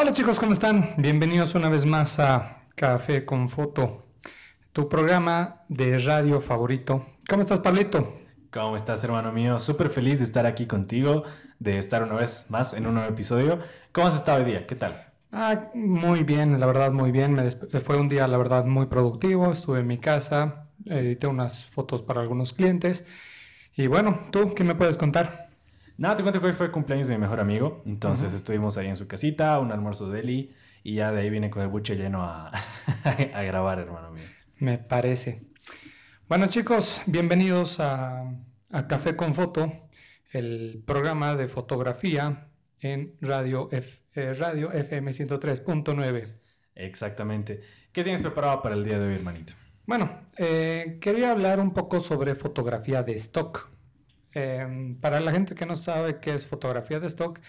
Hola chicos, ¿cómo están? Bienvenidos una vez más a Café con Foto, tu programa de radio favorito. ¿Cómo estás, Pablito? ¿Cómo estás, hermano mío? Súper feliz de estar aquí contigo, de estar una vez más en un nuevo episodio. ¿Cómo has estado hoy día? ¿Qué tal? Ah, muy bien, la verdad, muy bien. Me fue un día, la verdad, muy productivo. Estuve en mi casa, edité unas fotos para algunos clientes. Y bueno, ¿tú qué me puedes contar? Nada, te cuento que hoy fue cumpleaños de mi mejor amigo. Entonces estuvimos ahí en su casita, un almuerzo de Eli. Y ya de ahí vine con el buche lleno a, a grabar, hermano mío. Me parece. Bueno, chicos, bienvenidos a, a Café con Foto, el programa de fotografía en Radio, F- eh, Radio FM 103.9. Exactamente. ¿Qué tienes preparado para el día de hoy, hermanito? Bueno, eh, quería hablar un poco sobre fotografía de stock. Em, para la gente que no sabe qué es fotografía de stock,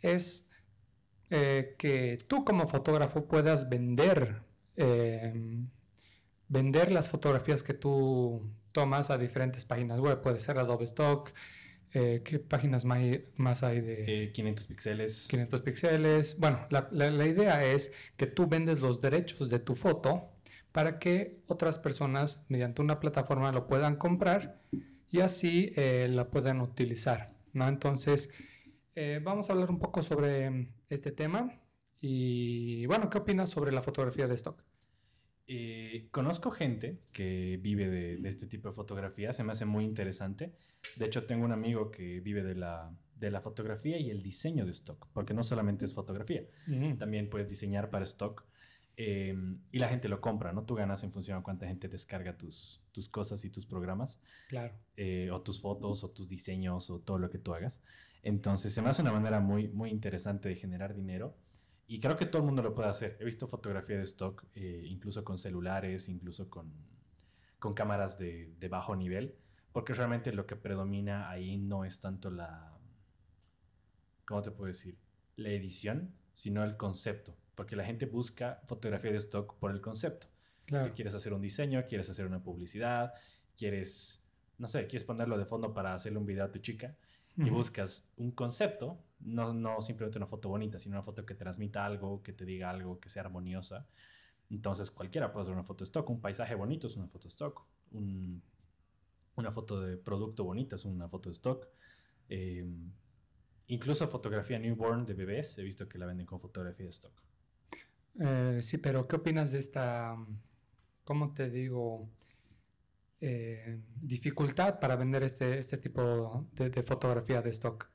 es eh, que tú como fotógrafo puedas vender, em, vender las fotografías que tú tomas a diferentes páginas web. Puede ser Adobe Stock, eh, ¿qué páginas más hay, más hay de...? Eh, 500 píxeles. 500 píxeles. Bueno, la, la- la idea es que tú vendes los derechos de tu foto para que otras personas mediante una plataforma lo puedan comprar y así eh, la puedan utilizar, ¿no? Entonces, eh, vamos a hablar un poco sobre mm, este tema y bueno, ¿qué opinas sobre la fotografía de stock? Eh, conozco gente que vive de, de este tipo de fotografía, se me hace muy interesante. De hecho, tengo un amigo que vive de la, de la fotografía y el diseño de stock, porque no solamente es fotografía, también puedes diseñar para stock eh, y la gente lo compra, ¿no? Tú ganas en función a cuánta gente descarga tus, tus cosas y tus programas, Claro. eh, o tus fotos, o tus diseños, o todo lo que tú hagas. Entonces, se me hace una manera muy, muy interesante de generar dinero. Y creo que todo el mundo lo puede hacer. He visto fotografía de stock, eh, incluso con celulares, incluso con, con cámaras de, de bajo nivel, porque realmente lo que predomina ahí no es tanto la, ¿cómo te puedo decir? La edición, sino el concepto, porque la gente busca fotografía de stock por el concepto. Claro. Quieres hacer un diseño, quieres hacer una publicidad, quieres, no sé, quieres ponerlo de fondo para hacerle un video a tu chica y buscas un concepto, no, no simplemente una foto bonita, sino una foto que transmita algo, que te diga algo, que sea armoniosa. Entonces cualquiera puede hacer una foto stock, un paisaje bonito es una foto stock, un- una foto de producto bonita es una foto stock. Eh, incluso fotografía newborn de bebés, he visto que la venden con fotografía de stock. Eh, sí, pero ¿qué opinas de esta, cómo te digo, eh, dificultad para vender este, este tipo de, de fotografía de stock?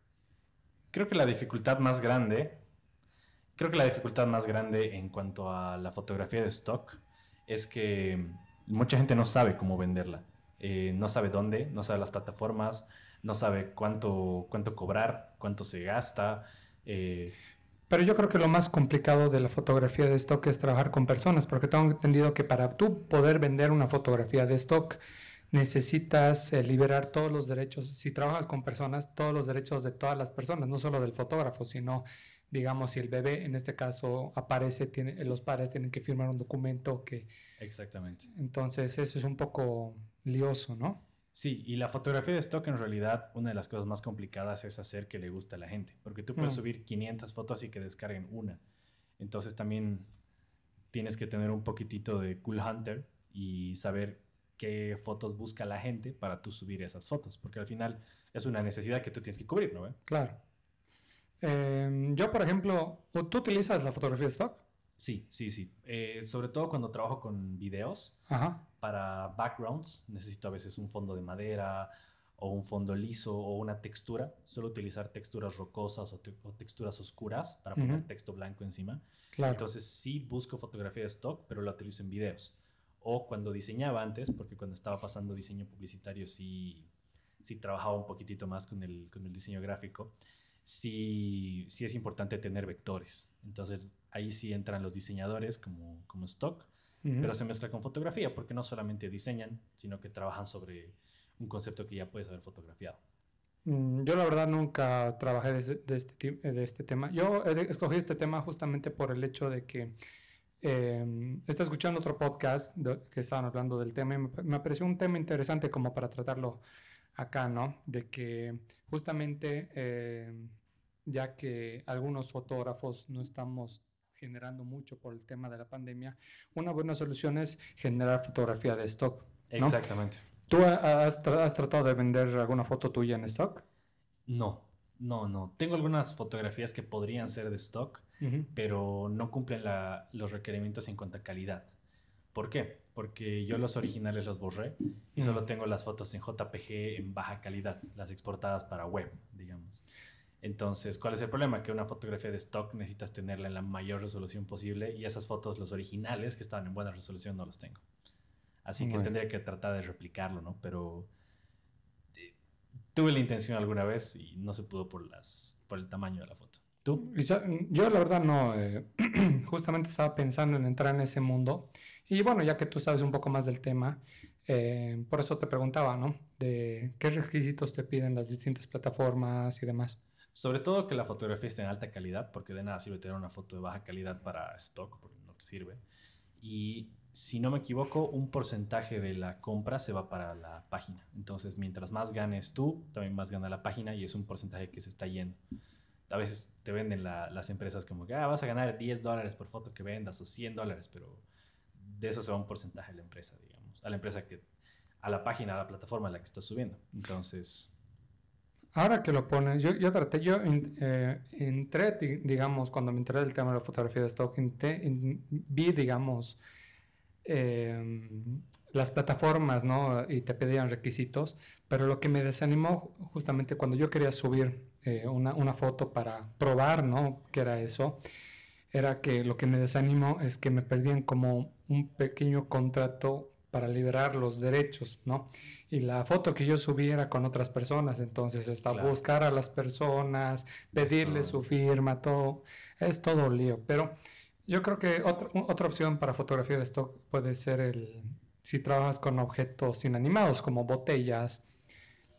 Creo que la dificultad más grande, creo que la dificultad más grande en cuanto a la fotografía de stock es que mucha gente no sabe cómo venderla. Eh, no sabe dónde, no sabe las plataformas, no sabe cuánto, cuánto cobrar, cuánto se gasta. eh, Pero yo creo que lo más complicado de la fotografía de stock es trabajar con personas, porque tengo entendido que para tú poder vender una fotografía de stock necesitas eh, liberar todos los derechos, si trabajas con personas, todos los derechos de todas las personas, no solo del fotógrafo, sino, digamos, si el bebé en este caso aparece, tiene, los padres tienen que firmar un documento que, exactamente. entonces eso es un poco lioso, ¿no? Sí, y la fotografía de stock en realidad una de las cosas más complicadas es hacer que le guste a la gente, porque tú puedes Mm. subir 500 fotos y que descarguen una. Entonces también tienes que tener un poquitito de cool hunter y saber qué fotos busca la gente para tú subir esas fotos, porque al final es una necesidad que tú tienes que cubrir, ¿no? Claro. Em, yo, por ejemplo, ¿tú utilizas la fotografía de stock? Sí, sí, sí. Eh, sobre todo cuando trabajo con videos, Ajá. Para backgrounds necesito a veces un fondo de madera o un fondo liso o una textura. Suelo utilizar texturas rocosas o, te- o texturas oscuras para poner texto blanco encima. Claro. Entonces sí busco fotografía de stock, pero la utilizo en videos. O cuando diseñaba antes, porque cuando estaba pasando diseño publicitario sí, sí trabajaba un poquitito más con el, con el diseño gráfico. Sí, sí es importante tener vectores. Entonces ahí sí entran los diseñadores como, como stock Pero se mezcla con fotografía, porque no solamente diseñan, sino que trabajan sobre un concepto que ya puedes haber fotografiado. Mm, Yo la verdad nunca trabajé de, este, de este tema. Yo eh, escogí este tema justamente por el hecho de que eh, estaba escuchando otro podcast de- que estaban hablando del tema y me, pa- me pareció un tema interesante como para tratarlo acá, ¿no? De que justamente eh, ya que algunos fotógrafos no estamos generando mucho por el tema de la pandemia, una buena solución es generar fotografía de stock. Exactamente. ¿Tú has, tratado de vender alguna foto tuya en stock? No, no, no. Tengo algunas fotografías que podrían ser de stock, pero no cumplen los requerimientos en cuanto a calidad. ¿Por qué? Porque yo los originales los borré y solo tengo las fotos en JPG en baja calidad, las exportadas para web, digamos. Entonces, ¿cuál es el problema? Que una fotografía de stock necesitas tenerla en la mayor resolución posible y esas fotos, los originales que estaban en buena resolución, no los tengo. Así que tendría que tratar de replicarlo, ¿no? Pero eh, tuve la intención alguna vez y no se pudo por, las, por el tamaño de la foto. ¿Tú? Yo la verdad no, eh, justamente estaba pensando en entrar en ese mundo y bueno, ya que tú sabes un poco más del tema, eh, por eso te preguntaba, ¿no? De qué requisitos te piden las distintas plataformas y demás. Sobre todo que la fotografía esté en alta calidad, porque de nada sirve tener una foto de baja calidad para stock, porque no te sirve. Y si no me equivoco, un porcentaje de la compra se va para la página. Entonces, mientras más ganes tú, también más gana la página y es un porcentaje que se está yendo. A veces te venden las empresas como que ah, vas a ganar 10 dólares por foto que vendas o 100 dólares, pero de eso se va un porcentaje a la empresa, digamos. A la empresa que, a la página, a la plataforma a la que estás subiendo. Entonces, Ahora que lo pones, yo, traté, yo eh, entré, digamos, cuando me enteré del tema de la fotografía de stock, vi, digamos, em, las plataformas, ¿no? Y te pedían requisitos, pero lo que me desanimó justamente cuando yo quería subir eh, una, una, foto para probar, ¿no? Que era eso, era que lo que me desanimó es que me perdían como un pequeño contrato para liberar los derechos, ¿no? Y la foto que yo subí era con otras personas, entonces está buscar a las personas, pedirles su firma, todo, es todo lío. Pero yo creo que otra, otra opción para fotografía de stock puede ser el, si trabajas con objetos inanimados como botellas,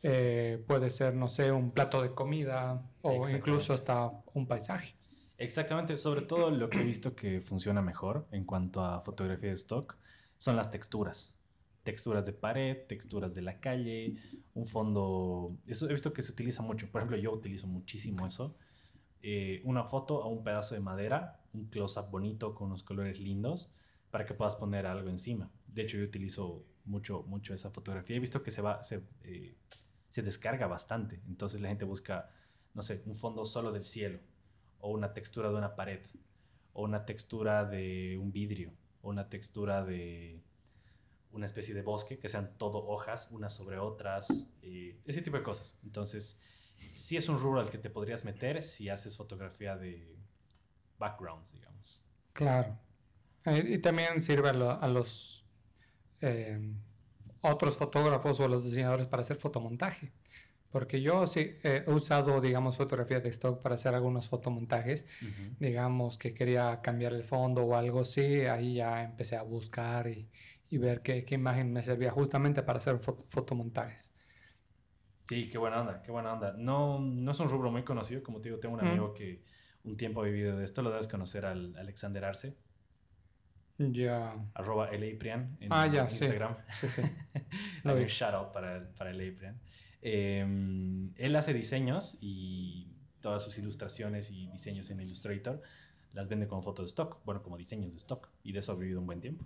eh, puede ser, no sé, un plato de comida o incluso hasta un paisaje. Exactamente, sobre todo lo que he visto que funciona mejor en cuanto a fotografía de stock son las texturas. Texturas de pared, texturas de la calle, un fondo... Eso he visto que se utiliza mucho. Por ejemplo, yo utilizo muchísimo eso. Eh, una foto a un pedazo de madera, un close-up bonito con unos colores lindos para que puedas poner algo encima. De hecho, yo utilizo mucho, mucho esa fotografía. He visto que se, va, se, eh, se descarga bastante. Entonces la gente busca, no sé, un fondo solo del cielo, o una textura de una pared, o una textura de un vidrio una textura de una especie de bosque, que sean todo hojas, unas sobre otras, ese tipo de cosas. Entonces, sí es un rubro al que te podrías meter si haces fotografía de backgrounds, digamos. Claro. Eh, y también sirve a, los eh, otros fotógrafos o a los diseñadores para hacer fotomontaje. Porque yo sí he usado, digamos, fotografía de stock para hacer algunos fotomontajes. Digamos que quería cambiar el fondo o algo así. Ahí ya empecé a buscar y, y ver qué, qué, imagen me servía justamente para hacer fotomontajes. Sí, qué buena onda, qué buena onda. No, no es un rubro muy conocido. Como te digo, tengo un amigo que un tiempo ha vivido de esto. Lo debes conocer al Alexander Arce. Ya. Arroba Prian en ah, ya, Instagram. Sí, sí. Hay un shout out para, para Prian. Em, él hace diseños y todas sus ilustraciones y diseños en Illustrator las vende como fotos de stock, bueno, como diseños de stock, y de eso ha vivido un buen tiempo.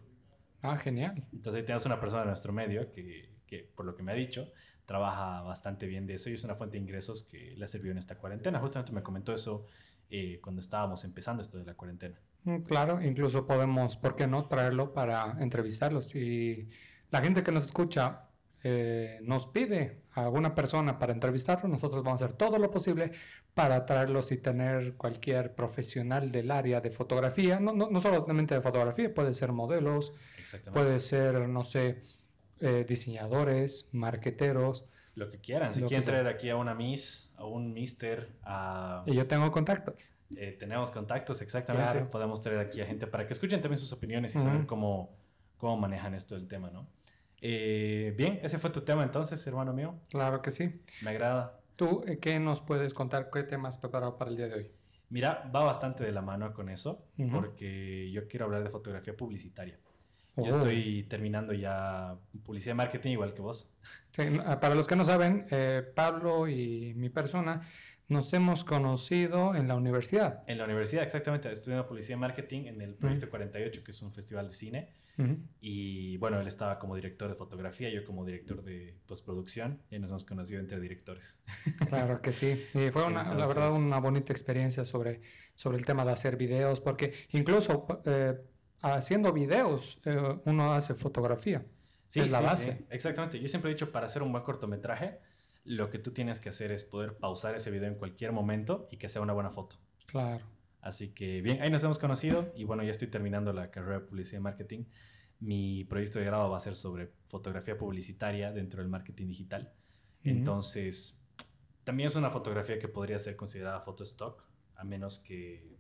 Ah, genial. Entonces ahí tenemos una persona en nuestro medio que, que, por lo que me ha dicho, trabaja bastante bien de eso y es una fuente de ingresos que le ha servido en esta cuarentena. Justamente me comentó eso eh, cuando estábamos empezando esto de la cuarentena. Mm, claro, incluso podemos, ¿por qué no traerlo para entrevistarlos? Y la gente que nos escucha eh, nos pide a alguna persona para entrevistarlo, nosotros vamos a hacer todo lo posible para traerlos y tener cualquier profesional del área de fotografía, no, no, solamente de fotografía, puede ser modelos, puede ser, no sé, eh, diseñadores, marqueteros. Lo que quieran, si quieren traer aquí a una Miss, a un Mister, a... Y yo tengo contactos. Eh, tenemos contactos, exactamente. Podemos traer aquí a gente para que escuchen también sus opiniones y saber cómo, cómo manejan esto del tema, ¿no? Eh, bien, ese fue tu tema entonces, hermano mío. Claro que sí. Me agrada. ¿Tú eh, qué nos puedes contar? ¿Qué temas preparado para el día de hoy? Mira, va bastante de la mano con eso, porque yo quiero hablar de fotografía publicitaria. Yo oh. estoy terminando ya publicidad y marketing igual que vos. para los que no saben, eh, Pablo y mi persona nos hemos conocido en la universidad. En la universidad, exactamente. Estudiando Policía y Marketing en el Proyecto 48, que es un festival de cine. Y bueno, él estaba como director de fotografía, yo como director de postproducción, y nos hemos conocido entre directores. Claro que sí. Y fue una, la verdad una bonita experiencia sobre, sobre el tema de hacer videos, porque incluso eh, haciendo videos eh, uno hace fotografía. Sí, es la base. exactamente. Yo siempre he dicho, para hacer un buen cortometraje, lo que tú tienes que hacer es poder pausar ese video en cualquier momento y que sea una buena foto. Claro. Así que bien, ahí nos hemos conocido y bueno, ya estoy terminando la carrera de publicidad y marketing. Mi proyecto de grado va a ser sobre fotografía publicitaria dentro del marketing digital. Entonces, también es una fotografía que podría ser considerada foto stock, a menos que,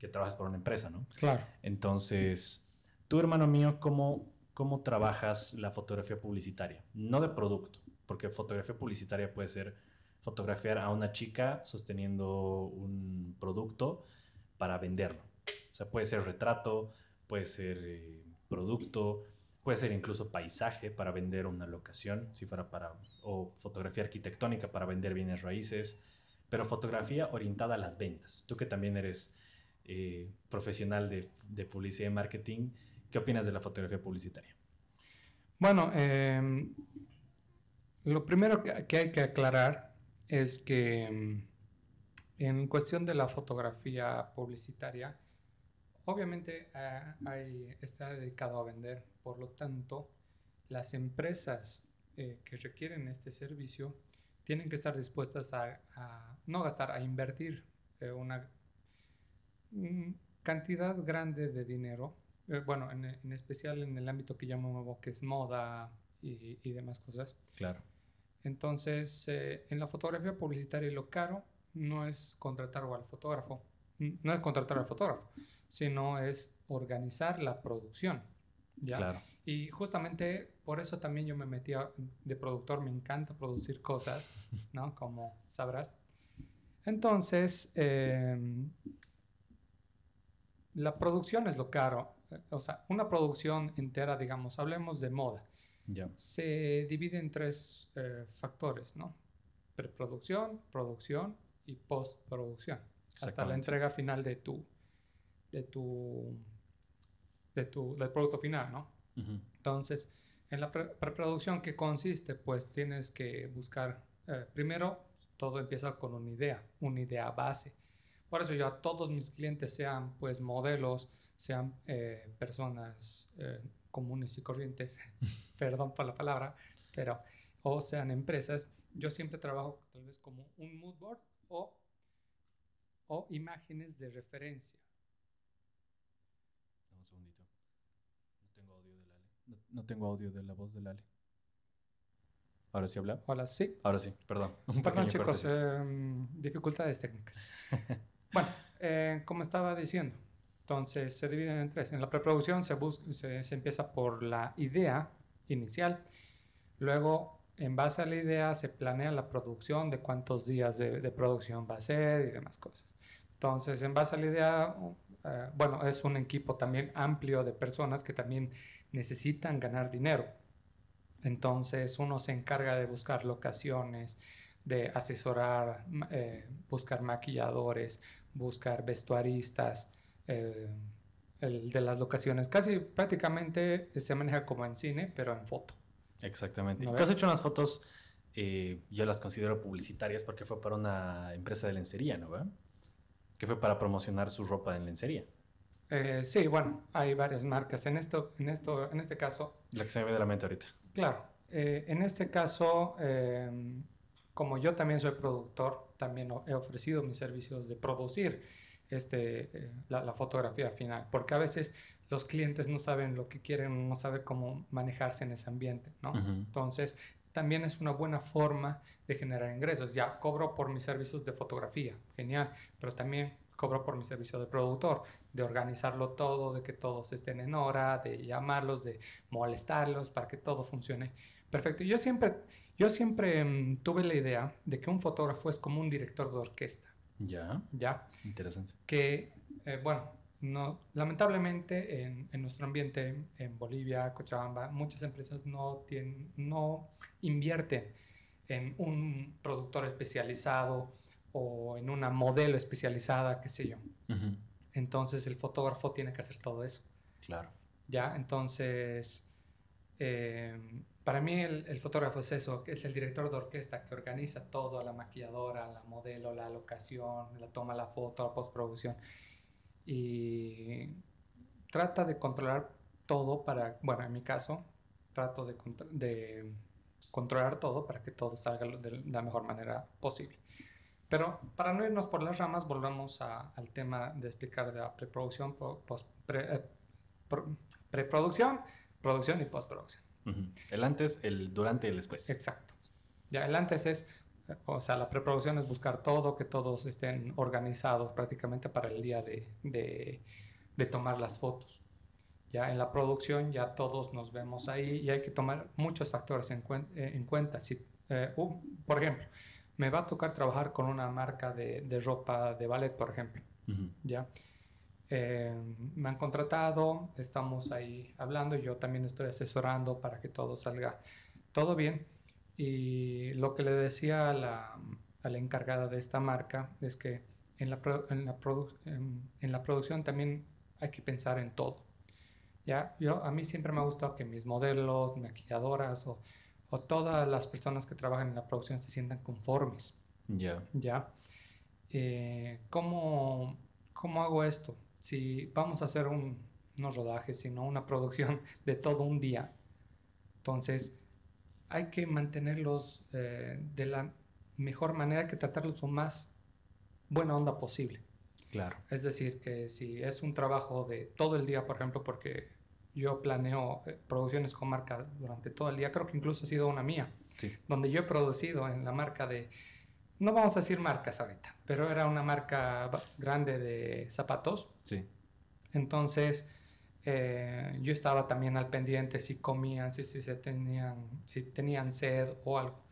que trabajes por una empresa, ¿no? Claro. Entonces, tú, hermano mío, ¿cómo, ¿cómo trabajas la fotografía publicitaria? No de producto, porque fotografía publicitaria puede ser fotografiar a una chica sosteniendo un producto para venderlo. O sea, puede ser retrato, puede ser eh, producto, puede ser incluso paisaje para vender una locación, si fuera para, o fotografía arquitectónica para vender bienes raíces, pero fotografía orientada a las ventas. Tú que también eres eh, profesional de, publicidad y marketing, ¿qué opinas de la fotografía publicitaria? Bueno, em, lo primero que hay que aclarar es que em, en cuestión de la fotografía publicitaria, obviamente eh, está dedicado a vender, por lo tanto, las empresas eh, que requieren este servicio tienen que estar dispuestas a, no gastar, a invertir eh, una cantidad grande de dinero, bueno, en, especial en el ámbito que llamo que es moda y, y demás cosas. Claro. Entonces, en la fotografía publicitaria lo caro no es contratar al fotógrafo, no es contratar al fotógrafo, sino es organizar la producción. ¿ya? Claro. Y justamente por eso también yo me metí de productor, me encanta producir cosas, ¿no? Como sabrás. Entonces, em, la producción es lo caro. O sea, una producción entera, digamos, hablemos de moda, se divide en tres eh, factores, ¿no? Preproducción, producción y postproducción. Hasta la entrega final de tu, de tu, de tu, del producto final, ¿no? Entonces, en la preproducción, ¿qué consiste? Pues tienes que buscar, eh, primero, todo empieza con una idea, una idea base. Por eso yo a todos mis clientes, sean pues modelos, sean eh, personas eh, comunes y corrientes, perdón por la palabra, pero, o sean empresas, yo siempre trabajo tal vez como un mood board o, o imágenes de referencia. un segundito. No tengo audio de Lale. No, tengo audio de la voz de Lale. ¿Ahora sí habla? Hola, sí. Ahora sí, perdón. perdón, chicos, em, dificultades técnicas. bueno, eh, como estaba diciendo, entonces se dividen en tres. En la preproducción se, se, se empieza por la idea inicial, luego en base a la idea se planea la producción de cuántos días de, producción va a ser y demás cosas. Entonces, en base a la idea, eh, bueno, es un equipo también amplio de personas que también necesitan ganar dinero. Entonces, uno se encarga de buscar locaciones, de asesorar, eh, buscar maquilladores, buscar vestuaristas, eh, de las locaciones. Casi prácticamente se maneja como en cine, pero en foto. Exactamente. Tú has hecho unas fotos, eh, yo las considero publicitarias porque fue para una empresa de lencería, ¿no? Que fue para promocionar su ropa en lencería. Eh, sí, bueno, hay varias marcas. En, esto, en, esto, en este caso... La que se me ve de la mente ahorita. Claro. Eh, en este caso, em, como yo también soy productor, también he ofrecido mis servicios de producir este, la, la, fotografía final, porque a veces los clientes no saben lo que quieren, no saben cómo manejarse en ese ambiente, ¿no? Entonces, también es una buena forma de generar ingresos. Ya cobro por mis servicios de fotografía, genial, pero también cobro por mi servicio de productor, de organizarlo todo, de que todos estén en hora, de llamarlos, de molestarlos para que todo funcione. Perfecto. Yo siempre, yo siempre mm, tuve la idea de que un fotógrafo es como un director de orquesta. Ya. Ya. Interesante. Que, eh, bueno, no, lamentablemente en, nuestro ambiente, en Bolivia, Cochabamba, muchas empresas no, tienen, no invierten en un productor especializado o en una modelo especializada, qué sé yo. Entonces el fotógrafo tiene que hacer todo eso. Claro. Ya, entonces, eh, para mí el, fotógrafo es eso, es el director de orquesta que organiza todo, la maquilladora, la modelo, la locación, la toma la foto, la postproducción. Y trata de controlar todo para, bueno, en mi caso, trato de, de controlar todo para que todo salga de la mejor manera posible. Pero para no irnos por las ramas, volvamos al tema de explicar de la preproducción, post, pre, eh, preproducción, producción y postproducción. El antes, el durante y el después. Exacto. Ya el antes es, o sea, la preproducción es buscar todo, que todos estén organizados prácticamente para el día de, de, de tomar las fotos. Ya en la producción ya todos nos vemos ahí y hay que tomar muchos factores en, eh, en cuenta. Si, eh, por ejemplo, me va a tocar trabajar con una marca de, de ropa de ballet, por ejemplo. ¿ya? Eh, me han contratado, estamos ahí hablando, yo también estoy asesorando para que todo salga todo bien. Y lo que le decía a la, a la encargada de esta marca es que en la, en la, en la producción también hay que pensar en todo. ¿ya? Yo, a mí siempre me ha gustado que mis modelos, maquilladoras o, o todas las personas que trabajan en la producción se sientan conformes. Ya. ¿Ya? Eh, ¿cómo, ¿Cómo hago esto? Si vamos a hacer un, no rodajes, sino una producción de todo un día, entonces hay que mantenerlos eh, de la mejor manera que tratarlos lo más buena onda posible. Claro. Es decir, que si es un trabajo de todo el día, por ejemplo, porque yo planeo eh, producciones con marcas durante todo el día, creo que incluso ha sido una mía, donde yo he producido en la marca de, no vamos a decir marcas ahorita, pero era una marca grande de zapatos. Sí. Entonces, eh, yo estaba también al pendiente si comían, si, si, se tenían, si tenían sed o algo.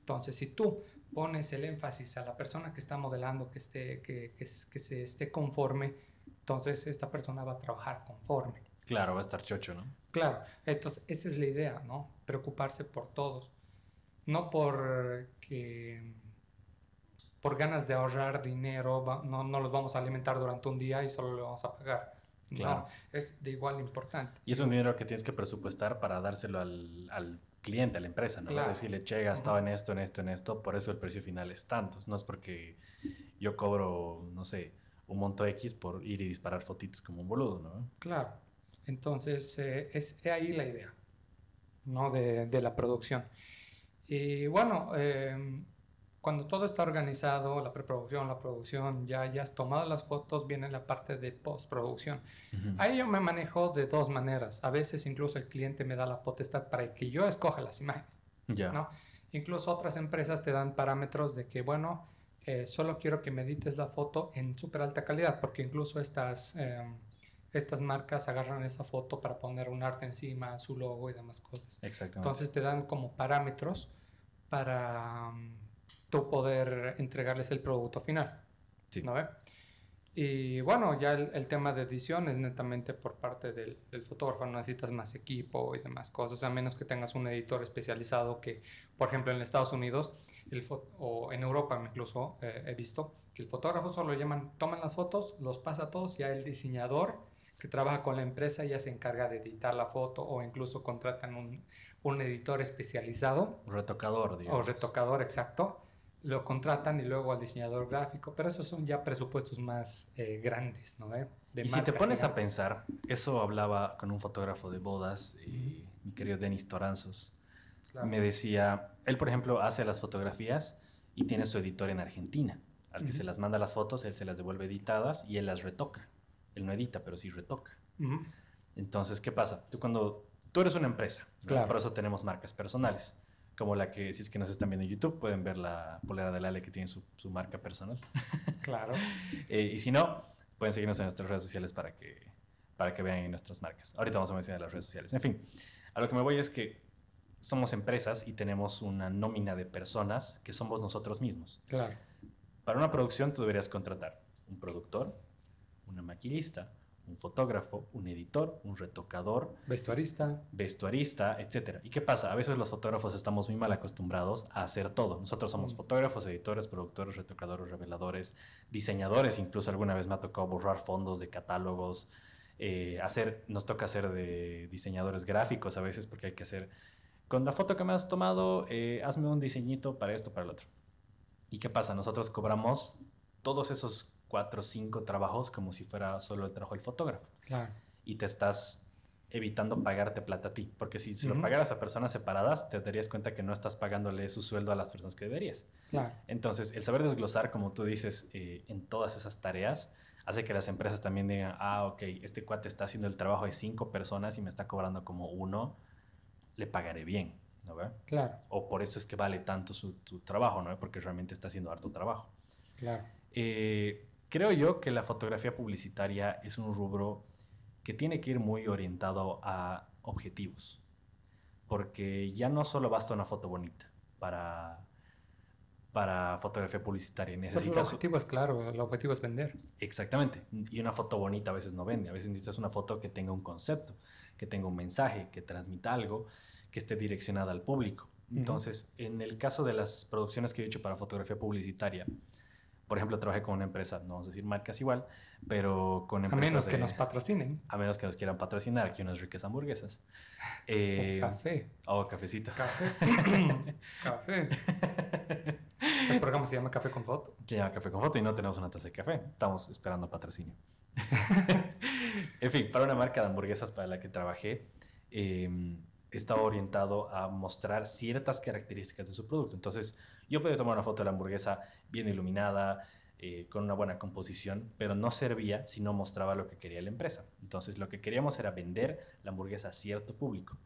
Entonces, si tú pones el énfasis a la persona que está modelando que, esté, que, que, que se esté conforme, entonces esta persona va a trabajar conforme. Claro, va a estar chocho, ¿no? Claro, entonces esa es la idea, ¿no? Preocuparse por todos. No por que por ganas de ahorrar dinero, no, no los vamos a alimentar durante un día y solo le vamos a pagar. Claro. No, es de igual importante. Y es un dinero que tienes que presupuestar para dárselo al, al cliente, a la empresa, ¿no? Claro. Decirle, che, he gastado en esto, en esto, en esto, por eso el precio final es tanto. No es porque yo cobro, no sé, un monto X por ir y disparar fotitos como un boludo, ¿no? Claro. Entonces, eh, es ahí la idea, ¿no? De, de la producción. Y bueno, eh, cuando todo está organizado, la preproducción, la producción, ya, ya has tomado las fotos, viene la parte de postproducción. Uh -huh. Ahí yo me manejo de dos maneras. A veces incluso el cliente me da la potestad para que yo escoja las imágenes. Ya. ¿no? Incluso otras empresas te dan parámetros de que, bueno, eh, solo quiero que me edites la foto en súper alta calidad, porque incluso estas... Eh, estas marcas agarran esa foto para poner un arte encima, su logo y demás cosas. Exactamente. Entonces te dan como parámetros para um, tú poder entregarles el producto final. Sí. ¿no ve? Y bueno, ya el, el, tema de edición es netamente por parte del, del, fotógrafo, no necesitas más equipo y demás cosas, a menos que tengas un editor especializado que, por ejemplo, en Estados Unidos el o en Europa incluso eh, he visto que el fotógrafo solo llaman, toman las fotos, los pasa a todos, ya el diseñador que trabaja con la empresa ya se encarga de editar la foto o incluso contratan un, un editor especializado. Retocador, digamos. O retocador, exacto. Lo contratan y luego al diseñador gráfico, pero esos son ya presupuestos más eh, grandes, ¿no? ¿Eh? De y si te pones gigantes. a pensar, eso hablaba con un fotógrafo de bodas, eh, mi querido Denis Toranzos. Claro. Me decía, él por ejemplo hace las fotografías y tiene su editor en Argentina, al que se las manda las fotos, él se las devuelve editadas y él las retoca él no edita, pero sí retoca. Entonces, ¿qué pasa? Tú cuando tú eres una empresa, claro. por eso tenemos marcas personales, como la que, si es que nos están viendo en YouTube, pueden ver la polera del Ale que tiene su, su marca personal. Claro. eh, y si no, pueden seguirnos en nuestras redes sociales para que, para que vean nuestras marcas. Ahorita vamos a mencionar las redes sociales. En fin, a lo que me voy es que somos empresas y tenemos una nómina de personas que somos nosotros mismos. Claro. Para una producción tú deberías contratar un productor, una maquillista, un fotógrafo, un editor, un retocador, vestuarista, vestuarista, etc. ¿Y qué pasa? A veces los fotógrafos estamos muy mal acostumbrados a hacer todo. Nosotros somos mm. fotógrafos, editores, productores, retocadores, reveladores, diseñadores. Incluso alguna vez me ha tocado borrar fondos de catálogos. Eh, hacer, nos toca hacer de diseñadores gráficos a veces porque hay que hacer, con la foto que me has tomado, eh, hazme un diseñito para esto, para el otro. ¿Y qué pasa? Nosotros cobramos todos esos cuatro o cinco trabajos como si fuera solo el trabajo del fotógrafo. Claro. Y te estás evitando pagarte plata a ti. Porque si, si lo pagaras a personas separadas, te darías cuenta que no estás pagándole su sueldo a las personas que deberías. Claro. Entonces, el saber desglosar, como tú dices, eh, en todas esas tareas, hace que las empresas también digan, ah, ok, este cuate está haciendo el trabajo de cinco personas y me está cobrando como uno, le pagaré bien. ¿no ve? Claro. O por eso es que vale tanto su, trabajo, ¿no? Porque realmente está haciendo harto trabajo. Claro. Eh, Creo yo que la fotografía publicitaria es un rubro que tiene que ir muy orientado a objetivos, porque ya no solo basta una foto bonita para, para fotografía publicitaria. Necesitas... el objetivo es claro, el objetivo es vender. Exactamente, y una foto bonita a veces no vende, a veces necesitas una foto que tenga un concepto, que tenga un mensaje, que transmita algo, que esté direccionada al público. Entonces, en el caso de las producciones que he hecho para fotografía publicitaria, por ejemplo, trabajé con una empresa, no vamos a decir marcas igual, pero con empresas. A menos que nos patrocinen. A menos que nos quieran patrocinar aquí unas ricas hamburguesas. Eh, café. Oh, cafecito. Café. café. El programa se llama Café con Foto. Se llama Café con Foto y no tenemos una taza de café. Estamos esperando patrocinio. en fin, para una marca de hamburguesas para la que trabajé, eh, estaba orientado a mostrar ciertas características de su producto. Entonces, yo podía tomar una foto de la hamburguesa bien iluminada, eh, con una buena composición, pero no servía si no mostraba lo que quería la empresa. Entonces, lo que queríamos era vender la hamburguesa a cierto público.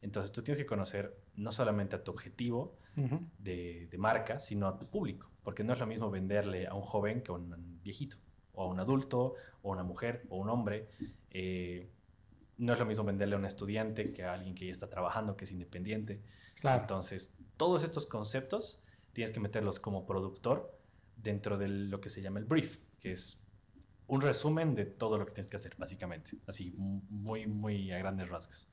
Entonces, tú tienes que conocer no solamente a tu objetivo de, marca, sino a tu público, porque no es lo mismo venderle a un joven que a un viejito, o a un adulto, o a una mujer, o a un hombre. Eh, no es lo mismo venderle a un estudiante que a alguien que ya está trabajando, que es independiente. Entonces, todos estos conceptos tienes que meterlos como productor dentro de lo que se llama el brief, que es un resumen de todo lo que tienes que hacer, básicamente. Así, muy, muy a grandes rasgos.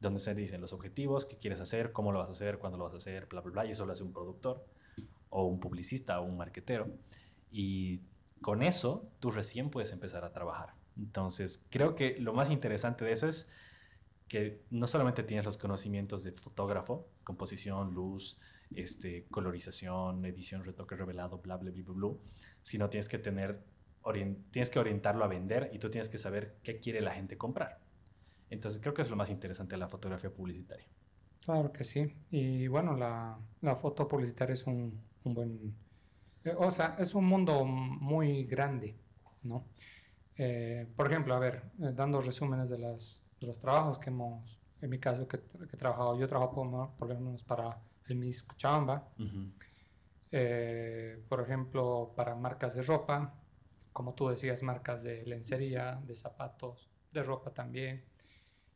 Donde se dicen los objetivos, qué quieres hacer, cómo lo vas a hacer, cuándo lo vas a hacer, bla, bla, bla. Y eso lo hace un productor, o un publicista, o un marquetero. Y con eso, tú recién puedes empezar a trabajar. Entonces, creo que lo más interesante de eso es que no solamente tienes los conocimientos de fotógrafo, composición, luz, este, colorización, edición, retoque revelado, bla, bla, bla, bla, bla, sino tienes que tener, tienes que orientarlo a vender y tú tienes que saber qué quiere la gente comprar. Entonces, creo que es lo más interesante de la fotografía publicitaria. Claro que sí. Y bueno, la, la foto publicitaria es un, un buen... Eh, o sea, es un mundo muy grande, ¿no? Eh, por ejemplo, a ver, eh, dando resúmenes de, las, los trabajos que hemos, en mi caso, que, que he trabajado, yo trabajo por, por lo menos para el Miss Chamba, eh, por ejemplo, para marcas de ropa, como tú decías, marcas de lencería, de zapatos, de ropa también.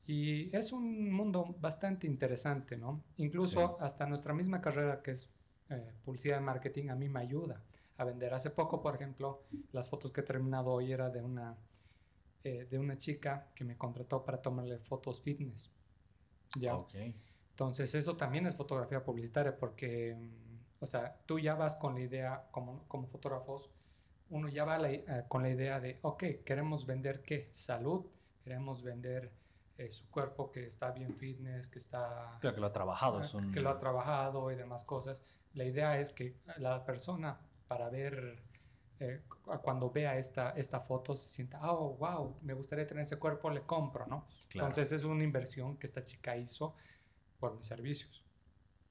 Y es un mundo bastante interesante, ¿no? Incluso hasta nuestra misma carrera, que es publicidad y marketing, a mí me ayuda a vender. Hace poco, por ejemplo, las fotos que he terminado hoy era de una, eh, de una chica que me contrató para tomarle fotos fitness. ¿ya? Entonces, eso también es fotografía publicitaria porque, mm, o sea, tú ya vas con la idea, como, como fotógrafos, uno ya va eh, con la idea de, ok, queremos vender qué? Salud, queremos vender eh, su cuerpo que está bien fitness, que está... Claro, que lo ha trabajado. Que lo ha trabajado y demás cosas. La idea es que la persona para ver, eh, cuando vea esta, esta foto, se sienta, oh, wow, me gustaría tener ese cuerpo, le compro, ¿no? Entonces es una inversión que esta chica hizo por mis servicios.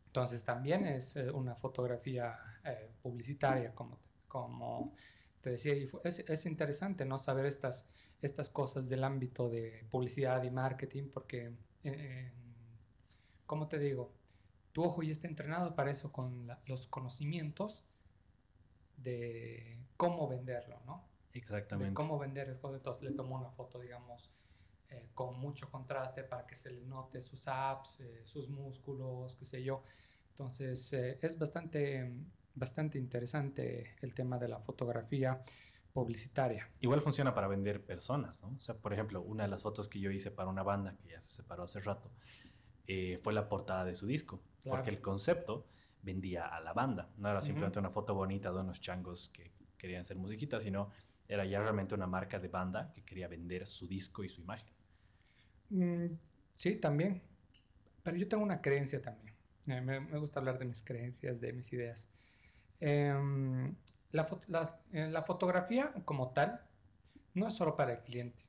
Entonces también es eh, una fotografía eh, publicitaria, como, como te decía, y es, es, interesante no saber estas, estas cosas del ámbito de publicidad y marketing, porque, como te digo, tu ojo ya está entrenado para eso con los conocimientos de cómo venderlo, ¿no? Exactamente. De cómo vender es Entonces le tomo una foto, digamos, eh, con mucho contraste para que se le note sus abs, eh, sus músculos, qué sé yo. Entonces eh, es bastante, bastante interesante el tema de la fotografía publicitaria. Igual funciona para vender personas, ¿no? O sea, por ejemplo, una de las fotos que yo hice para una banda que ya se separó hace rato eh, fue la portada de su disco, porque el concepto vendía a la banda, no era simplemente una foto bonita de unos changos que querían hacer musiquita, sino era ya realmente una marca de banda que quería vender su disco y su imagen. Mm, sí, también. Pero yo tengo una creencia también. Eh, me, gusta hablar de mis creencias, de mis ideas. Em, la, eh, la, fotografía como tal no es solo para el cliente.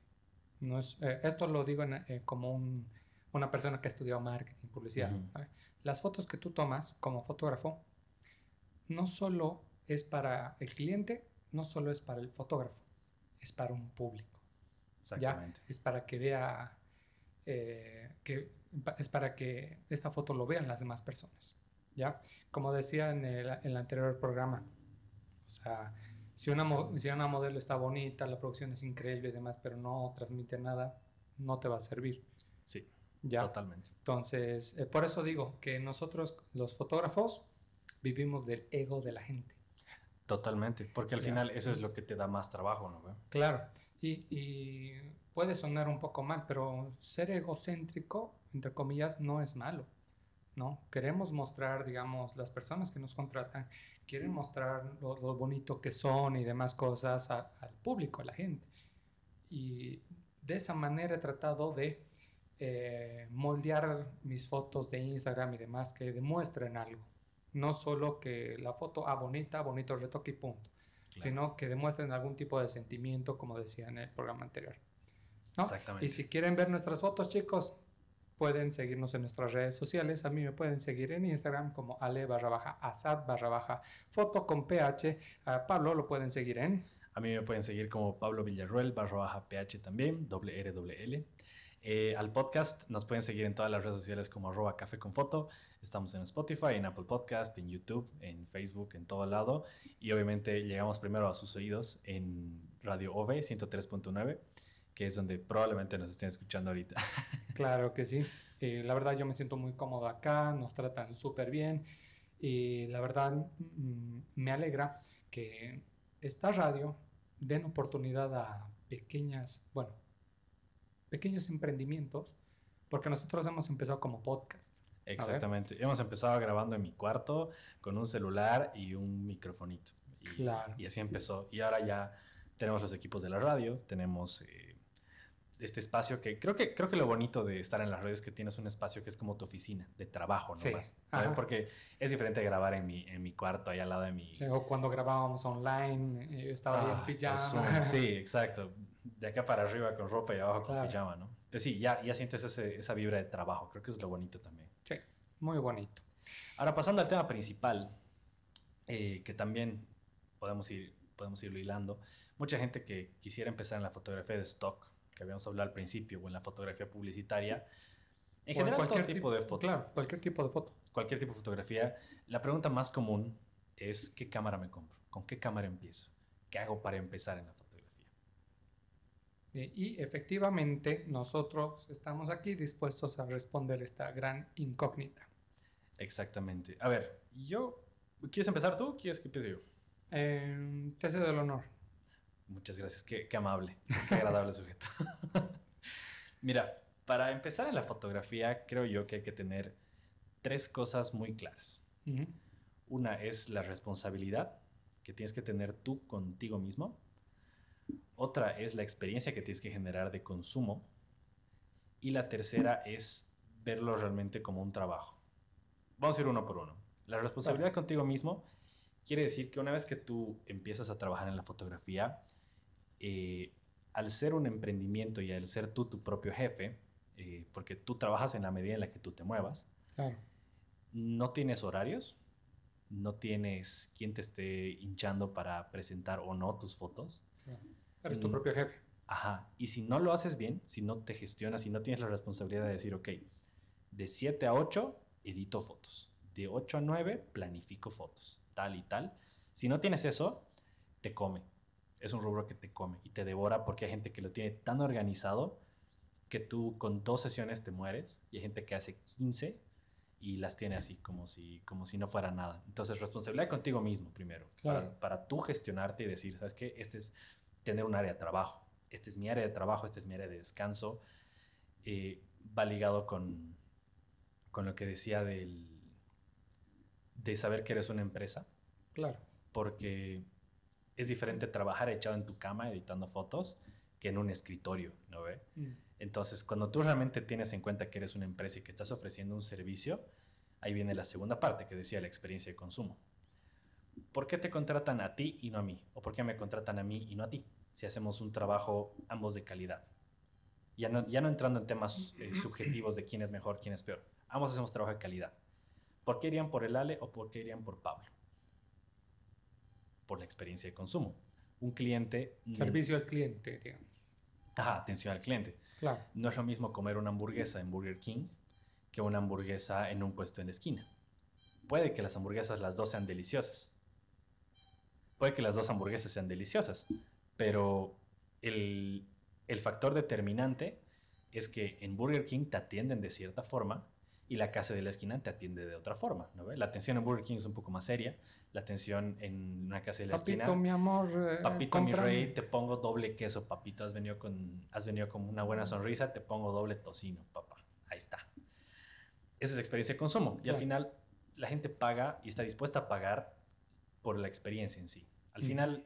No es, eh, esto lo digo como un, una persona que ha estudiado marketing, publicidad. Las fotos que tú tomas como fotógrafo no solo es para el cliente, no solo es para el fotógrafo, es para un público. Exactamente. Es para que vea, que es para que esta foto lo vean las demás personas. ¿ya? Como decía en el, anterior programa, o sea, si una, si una modelo está bonita, la producción es increíble y demás, pero no transmite nada, no te va a servir. Sí, ¿ya? totalmente. Entonces, eh, por eso digo que nosotros, los fotógrafos, vivimos del ego de la gente. Totalmente, porque al final eso es lo que te da más trabajo, ¿no? Claro, y, y puede sonar un poco mal, pero ser egocéntrico entre comillas, no es malo, ¿no? Queremos mostrar, digamos, las personas que nos contratan quieren mostrar lo, bonito que son y demás cosas al público, a la gente. Y de esa manera he tratado de eh, moldear mis fotos de Instagram y demás que demuestren algo. No solo que la foto, ah, bonita, bonito retoque y punto. Sino que demuestren algún tipo de sentimiento, como decía en el programa anterior. Exactamente. Y si quieren ver nuestras fotos, chicos, pueden seguirnos en nuestras redes sociales. A mí me pueden seguir en Instagram como ale barra baja asad barra baja foto con ph. A Pablo lo pueden seguir en... A mí me pueden seguir como Pablo Villarruel barra baja ph también, doble R, doble L. Eh, al podcast nos pueden seguir en todas las redes sociales como arroba café con foto. Estamos en Spotify, en Apple Podcast, en YouTube, en Facebook, en todo lado. Y obviamente llegamos primero a sus oídos en Radio OV 103.9 que es donde probablemente nos estén escuchando ahorita. Claro que sí. Eh, la verdad yo me siento muy cómodo acá, nos tratan súper bien y la verdad mm, me alegra que esta radio den oportunidad a pequeñas, bueno, pequeños emprendimientos, porque nosotros hemos empezado como podcast. Exactamente. Hemos empezado grabando en mi cuarto con un celular y un microfonito. Y, claro. y así empezó. Y ahora ya tenemos los equipos de la radio, tenemos eh, este espacio que creo que creo que lo bonito de estar en las redes es que tienes un espacio que es como tu oficina de trabajo no más porque es diferente grabar en mi en mi cuarto ahí al lado de mi sí, o cuando grabábamos online eh, estaba ahí en ah, pijama. Sí exacto. De acá para arriba con ropa y abajo con pijama no pues sí ya ya sientes esa vibra de trabajo. Creo que es lo bonito también. Sí muy bonito. Ahora pasando al tema principal eh, que también podemos ir podemos irlo hilando. Mucha gente que quisiera empezar en la fotografía de stock que habíamos hablado al principio, o en la fotografía publicitaria. En general, cualquier tipo, de foto. Claro, cualquier tipo de foto. Cualquier tipo de fotografía. La pregunta más común es, ¿qué cámara me compro? ¿Con qué cámara empiezo? ¿Qué hago para empezar en la fotografía? Y efectivamente, nosotros estamos aquí dispuestos a responder esta gran incógnita. Exactamente. A ver, yo... ¿Quieres empezar tú quieres que empiece yo? Eh, te cedo el honor. Muchas gracias, qué, amable, qué agradable sujeto. Mira, para empezar en la fotografía, creo yo que hay que tener tres cosas muy claras. Una es la responsabilidad que tienes que tener tú contigo mismo. Otra es la experiencia que tienes que generar de consumo. Y la tercera es verlo realmente como un trabajo. Vamos a ir uno por uno. La responsabilidad contigo mismo quiere decir que una vez que tú empiezas a trabajar en la fotografía, eh, al ser un emprendimiento y al ser tú tu propio jefe, eh, porque tú trabajas en la medida en la que tú te muevas, no tienes horarios, no tienes quien te esté hinchando para presentar o no tus fotos. Eres tu mm, propio jefe. Ajá. Y si no lo haces bien, si no te gestionas, si no tienes la responsabilidad de decir, ok, de 7 a 8 edito fotos, de 8 a 9 planifico fotos, tal y tal. Si no tienes eso, te come es un rubro que te come y te devora porque hay gente que lo tiene tan organizado que tú con dos sesiones te mueres y hay gente que hace 15 y las tiene así, como si, como si no fuera nada. Entonces, responsabilidad contigo mismo primero, para, para tú gestionarte y decir, ¿sabes qué? Este es tener un área de trabajo, este es mi área de trabajo, este es mi área de descanso. Eh, va ligado con, con lo que decía del, de saber que eres una empresa. Claro. Porque es diferente trabajar echado en tu cama editando fotos que en un escritorio, ¿no ve? Mm. Entonces, cuando tú realmente tienes en cuenta que eres una empresa y que estás ofreciendo un servicio, ahí viene la segunda parte que decía la experiencia de consumo. ¿Por qué te contratan a ti y no a mí? ¿O por qué me contratan a mí y no a ti? Si hacemos un trabajo ambos de calidad. Ya no, ya no entrando en temas eh, subjetivos de quién es mejor, quién es peor. Ambos hacemos trabajo de calidad. ¿Por qué irían por el Ale o por qué irían por Pablo? Por la experiencia de consumo. Un cliente... Servicio al cliente, digamos. Ajá, atención al cliente. Claro. No es lo mismo comer una hamburguesa en Burger King que una hamburguesa en un puesto en la esquina. Puede que las hamburguesas las dos sean deliciosas. Puede que las dos hamburguesas sean deliciosas, pero el, el factor determinante es que en Burger King te atienden de cierta forma y la casa de la esquina te atiende de otra forma, ¿no? La atención en Burger King es un poco más seria, la atención en una casa de la esquina... Papito, mi amor... Eh, papito, mi rey, te pongo doble queso, papito, has venido, con, has venido con una buena sonrisa, te pongo doble tocino, papá, ahí está. Esa es la experiencia de consumo y al final la gente paga y está dispuesta a pagar por la experiencia en sí. Al mm. final,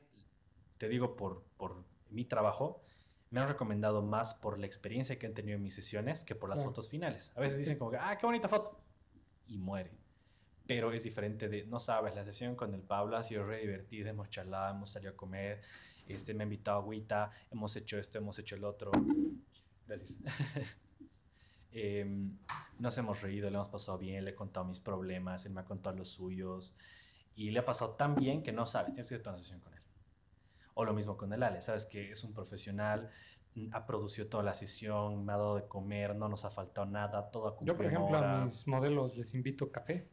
te digo por, por mi trabajo, me han recomendado más por la experiencia que han tenido en mis sesiones que por las fotos finales. A veces dicen como que, ah, qué bonita foto. Y muere. Pero es diferente de, no sabes, la sesión con el Pablo ha sido re divertida, hemos charlado, hemos salido a comer, este, me ha invitado a agüita, hemos hecho esto, hemos hecho el otro. Gracias. Em, nos hemos reído, le hemos pasado bien, le he contado mis problemas, él me ha contado los suyos. Y le ha pasado tan bien que no sabes, tienes que a una sesión con él. O lo mismo con el Ale, sabes que es un profesional, ha producido toda la sesión, me ha dado de comer, no nos ha faltado nada, todo ha Yo, por ejemplo, a mis modelos les invito café.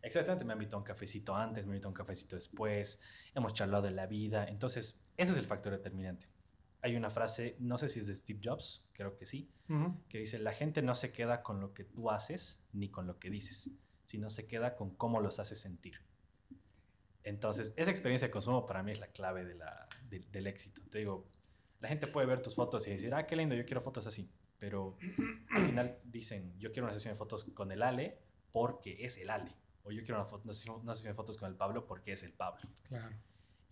Exactamente, me invitado a un cafecito antes, me invitado a un cafecito después, hemos charlado de la vida, entonces ese es el factor determinante. Hay una frase, no sé si es de Steve Jobs, creo que sí, que dice, la gente no se queda con lo que tú haces ni con lo que dices, sino se queda con cómo los haces sentir. Entonces, esa experiencia de consumo para mí es la clave de la, del éxito. Te digo, la gente puede ver tus fotos y decir, ah, qué lindo, yo quiero fotos así. Pero al final dicen, yo quiero una sesión de fotos con el Ale porque es el Ale. O yo quiero una, sesión, de fotos con el Pablo porque es el Pablo. Claro.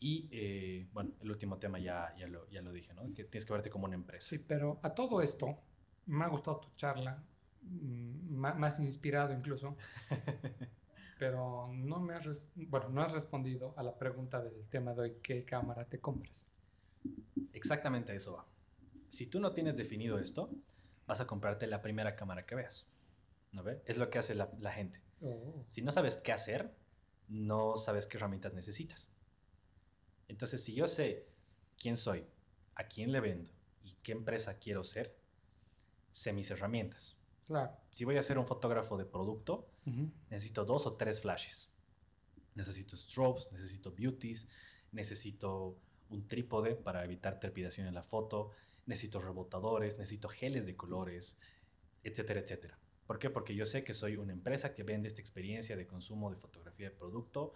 Y eh, bueno, el último tema ya, ya, lo, ya lo dije, ¿no? Que tienes que verte como una empresa. Sí, pero a todo esto, me ha gustado tu charla, mm, más inspirado incluso. pero no me has, bueno, no has respondido a la pregunta del tema de hoy, ¿qué cámara te compras? Exactamente eso va. Si tú no tienes definido esto, vas a comprarte la primera cámara que veas. ¿No ve? Es lo que hace la, la gente. Oh. Si no sabes qué hacer, no sabes qué herramientas necesitas. Entonces, si yo sé quién soy, a quién le vendo y qué empresa quiero ser, sé mis herramientas. Claro. Si voy a ser un fotógrafo de producto, necesito dos o tres flashes. Necesito strobes, necesito beauties, necesito un trípode para evitar trepidación en la foto, necesito rebotadores, necesito geles de colores, etcétera, etcétera. ¿Por qué? Porque yo sé que soy una empresa que vende esta experiencia de consumo de fotografía de producto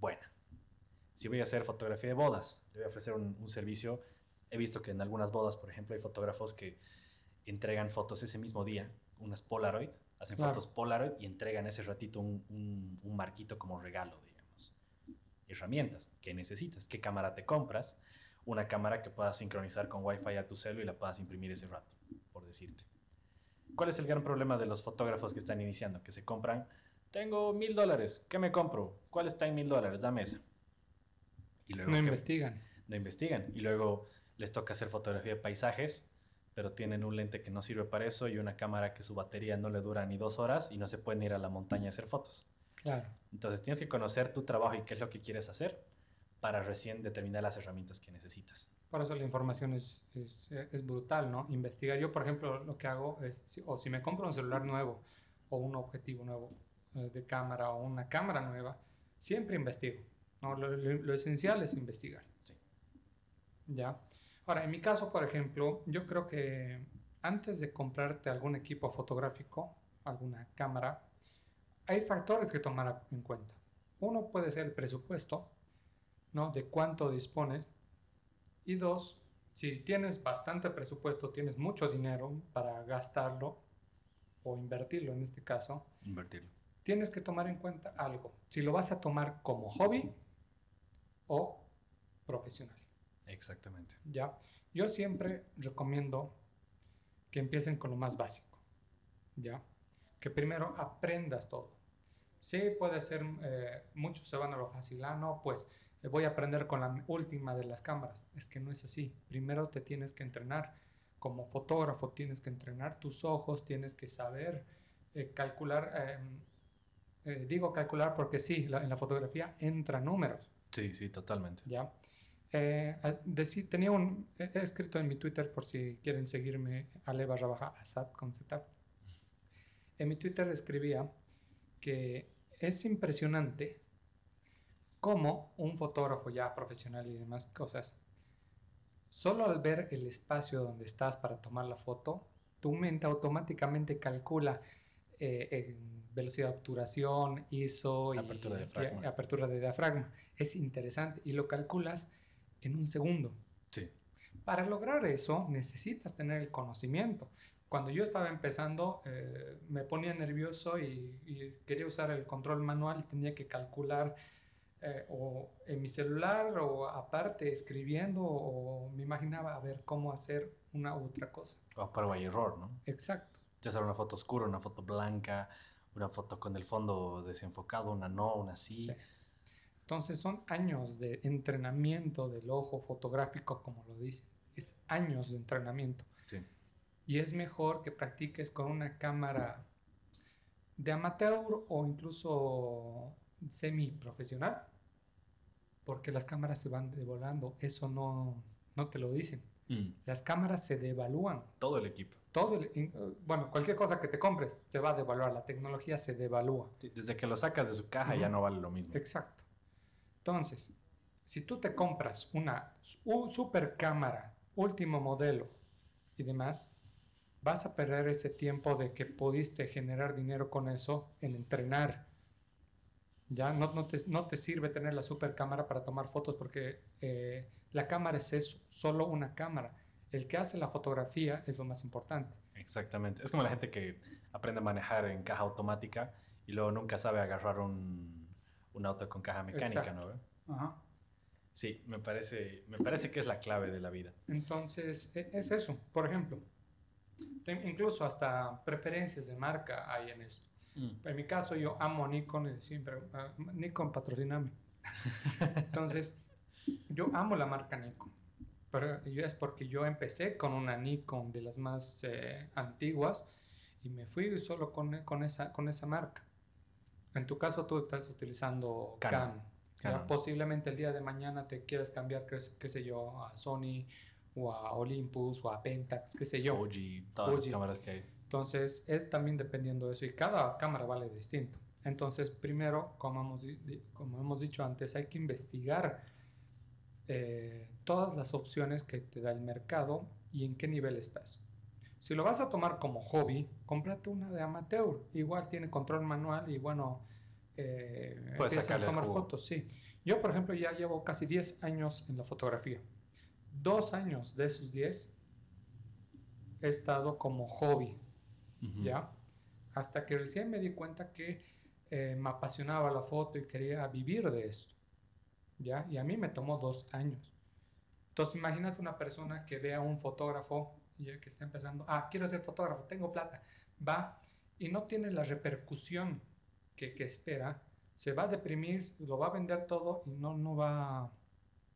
buena. Si voy a hacer fotografía de bodas, le voy a ofrecer un, un servicio. He visto que en algunas bodas, por ejemplo, hay fotógrafos que entregan fotos ese mismo día unas Polaroid, hacen fotos Polaroid y entregan ese ratito un, un, marquito como regalo, digamos. Herramientas que necesitas, qué cámara te compras, una cámara que puedas sincronizar con Wi-Fi a tu celu y la puedas imprimir ese rato, por decirte. ¿Cuál es el gran problema de los fotógrafos que están iniciando? Que se compran, tengo mil dólares, ¿qué me compro? ¿Cuál está en mil dólares? Dame esa. Y luego no investigan. No investigan. Y luego les toca hacer fotografía de paisajes pero tienen un lente que no sirve para eso y una cámara que su batería no le dura ni dos horas y no se pueden ir a la montaña a hacer fotos. Claro. Entonces tienes que conocer tu trabajo y qué es lo que quieres hacer para recién determinar las herramientas que necesitas. Por eso la información es, es, es brutal, ¿no? Investigar. Yo, por ejemplo, lo que hago es, o si me compro un celular nuevo o un objetivo nuevo eh, de cámara o una cámara nueva, siempre investigo. ¿no? Lo, lo, lo esencial es investigar. Sí. ¿Ya? Ahora, en mi caso, por ejemplo, yo creo que antes de comprarte algún equipo fotográfico, alguna cámara, hay factores que tomar en cuenta. Uno puede ser el presupuesto, ¿no? De cuánto dispones. Y dos, si tienes bastante presupuesto, tienes mucho dinero para gastarlo o invertirlo en este caso. Invertirlo. Tienes que tomar en cuenta algo. Si lo vas a tomar como hobby o profesional. Exactamente. ¿Ya? Yo siempre recomiendo que empiecen con lo más básico. ¿Ya? Que primero aprendas todo. Sí, puede ser, eh, muchos se van a lo fácil, ah, no, pues eh, voy a aprender con la última de las cámaras. Es que no es así. Primero te tienes que entrenar. Como fotógrafo tienes que entrenar tus ojos, tienes que saber eh, calcular. Em, digo calcular porque sí, en la fotografía entra números. Sí, sí, totalmente. ¿Ya? Tenía un, he escrito en mi Twitter por si quieren seguirme, ale barra baja asad con Z. En mi Twitter escribía que es impresionante cómo un fotógrafo ya profesional y demás cosas, solo al ver el espacio donde estás para tomar la foto, tu mente automáticamente calcula eh, velocidad de obturación, ISO y apertura de, y apertura de diafragma. Es interesante y lo calculas en un segundo. Sí. Para lograr eso necesitas tener el conocimiento cuando yo estaba empezando eh, me ponía nervioso y, quería usar el control manual, tenía que calcular eh, o en mi celular o aparte escribiendo o me imaginaba a ver cómo hacer una u otra cosa. O prueba y error, ¿no? Exacto. Ya sea una foto oscura, una foto blanca, una foto con el fondo desenfocado, una no, una sí. sí. Entonces son años de entrenamiento del ojo fotográfico, como lo dicen. Es años de entrenamiento. Sí. Y es mejor que practiques con una cámara de amateur o incluso semi profesional, porque las cámaras se van devolando, eso no, no te lo dicen. Mm. Las cámaras se devalúan. Todo el equipo. Todo el, bueno, cualquier cosa que te compres se va a devaluar, la tecnología se devalúa. desde que lo sacas de su caja ya no vale lo mismo. Exacto. Entonces, si tú te compras una super cámara, último modelo y demás, vas a perder ese tiempo de que pudiste generar dinero con eso en entrenar. Ya no, no, te, no te sirve tener la super cámara para tomar fotos porque eh, la cámara es eso, solo una cámara. El que hace la fotografía es lo más importante. Exactamente. Es como la gente que aprende a manejar en caja automática y luego nunca sabe agarrar un, un auto con caja mecánica, ¿no? Ajá. Sí, me parece, me parece que es la clave de la vida. Entonces, e, es eso. Por ejemplo, Incluso hasta preferencias de marca hay en esto. Mm. En mi caso yo amo Nikon y siempre, ah, Nikon patrociname. Entonces, yo amo la marca Nikon. Pero es porque yo empecé con una Nikon de las más eh, antiguas y me fui solo con, con, esa, con esa marca. En tu caso tú estás utilizando Canon. posiblemente el día de mañana te quieras cambiar, qué, qué sé yo, a Sony o a Olympus o a Pentax, qué sé yo. Fuji, todas las cámaras que hay. Entonces es también dependiendo de eso y cada cámara vale distinto. Entonces primero, como hemos, como hemos dicho antes, hay que investigar eh, todas las opciones que te da el mercado y en qué nivel estás. Si lo vas a tomar como hobby, cómprate una de amateur. Igual tiene control manual y bueno, eh, Puedes a tomar fotos. Sí. Yo, por ejemplo, ya llevo casi 10 años en la fotografía dos años de esos diez he estado como hobby, ¿ya? Hasta que recién me di cuenta que eh, me apasionaba la foto y quería vivir de esto, ¿ya? Y a mí me tomó dos años. Entonces imagínate una persona que vea a un fotógrafo y que está empezando, ah, quiero ser fotógrafo, tengo plata, va y no tiene la repercusión que, que espera, se va a deprimir, lo va a vender todo y no, no, va,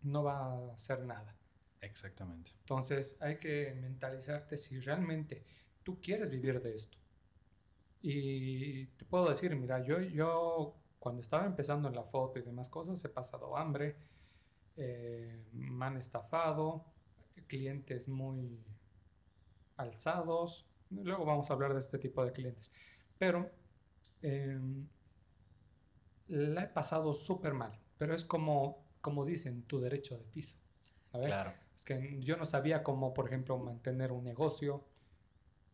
no va a hacer nada. Exactamente. Entonces hay que mentalizarte si realmente tú quieres vivir de esto. Y te puedo decir, mira, yo, yo cuando estaba empezando en la foto y demás cosas he pasado hambre, eh, me han estafado, clientes muy alzados. Luego vamos a hablar de este tipo de clientes. Pero em, la he pasado súper mal. Pero es como, como dicen, tu derecho de piso. A ver, claro es que yo no sabía cómo, por ejemplo, mantener un negocio,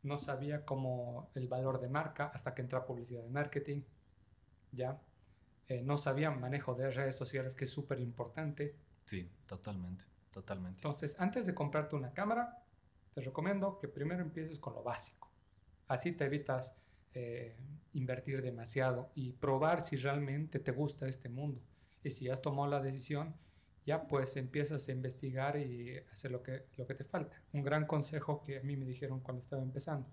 no sabía cómo el valor de marca hasta que entré a publicidad de marketing. ¿ya? Eh, no sabían manejo de redes sociales, que es súper importante. Sí, totalmente, totalmente. Entonces, antes de comprarte una cámara, te recomiendo que primero empieces con lo básico. Así te evitas eh, invertir demasiado y probar si realmente te gusta este mundo. Y si has tomado la decisión, ya pues empiezas a investigar y hacer lo que, lo que te falta. Un gran consejo que a mí me dijeron cuando estaba empezando.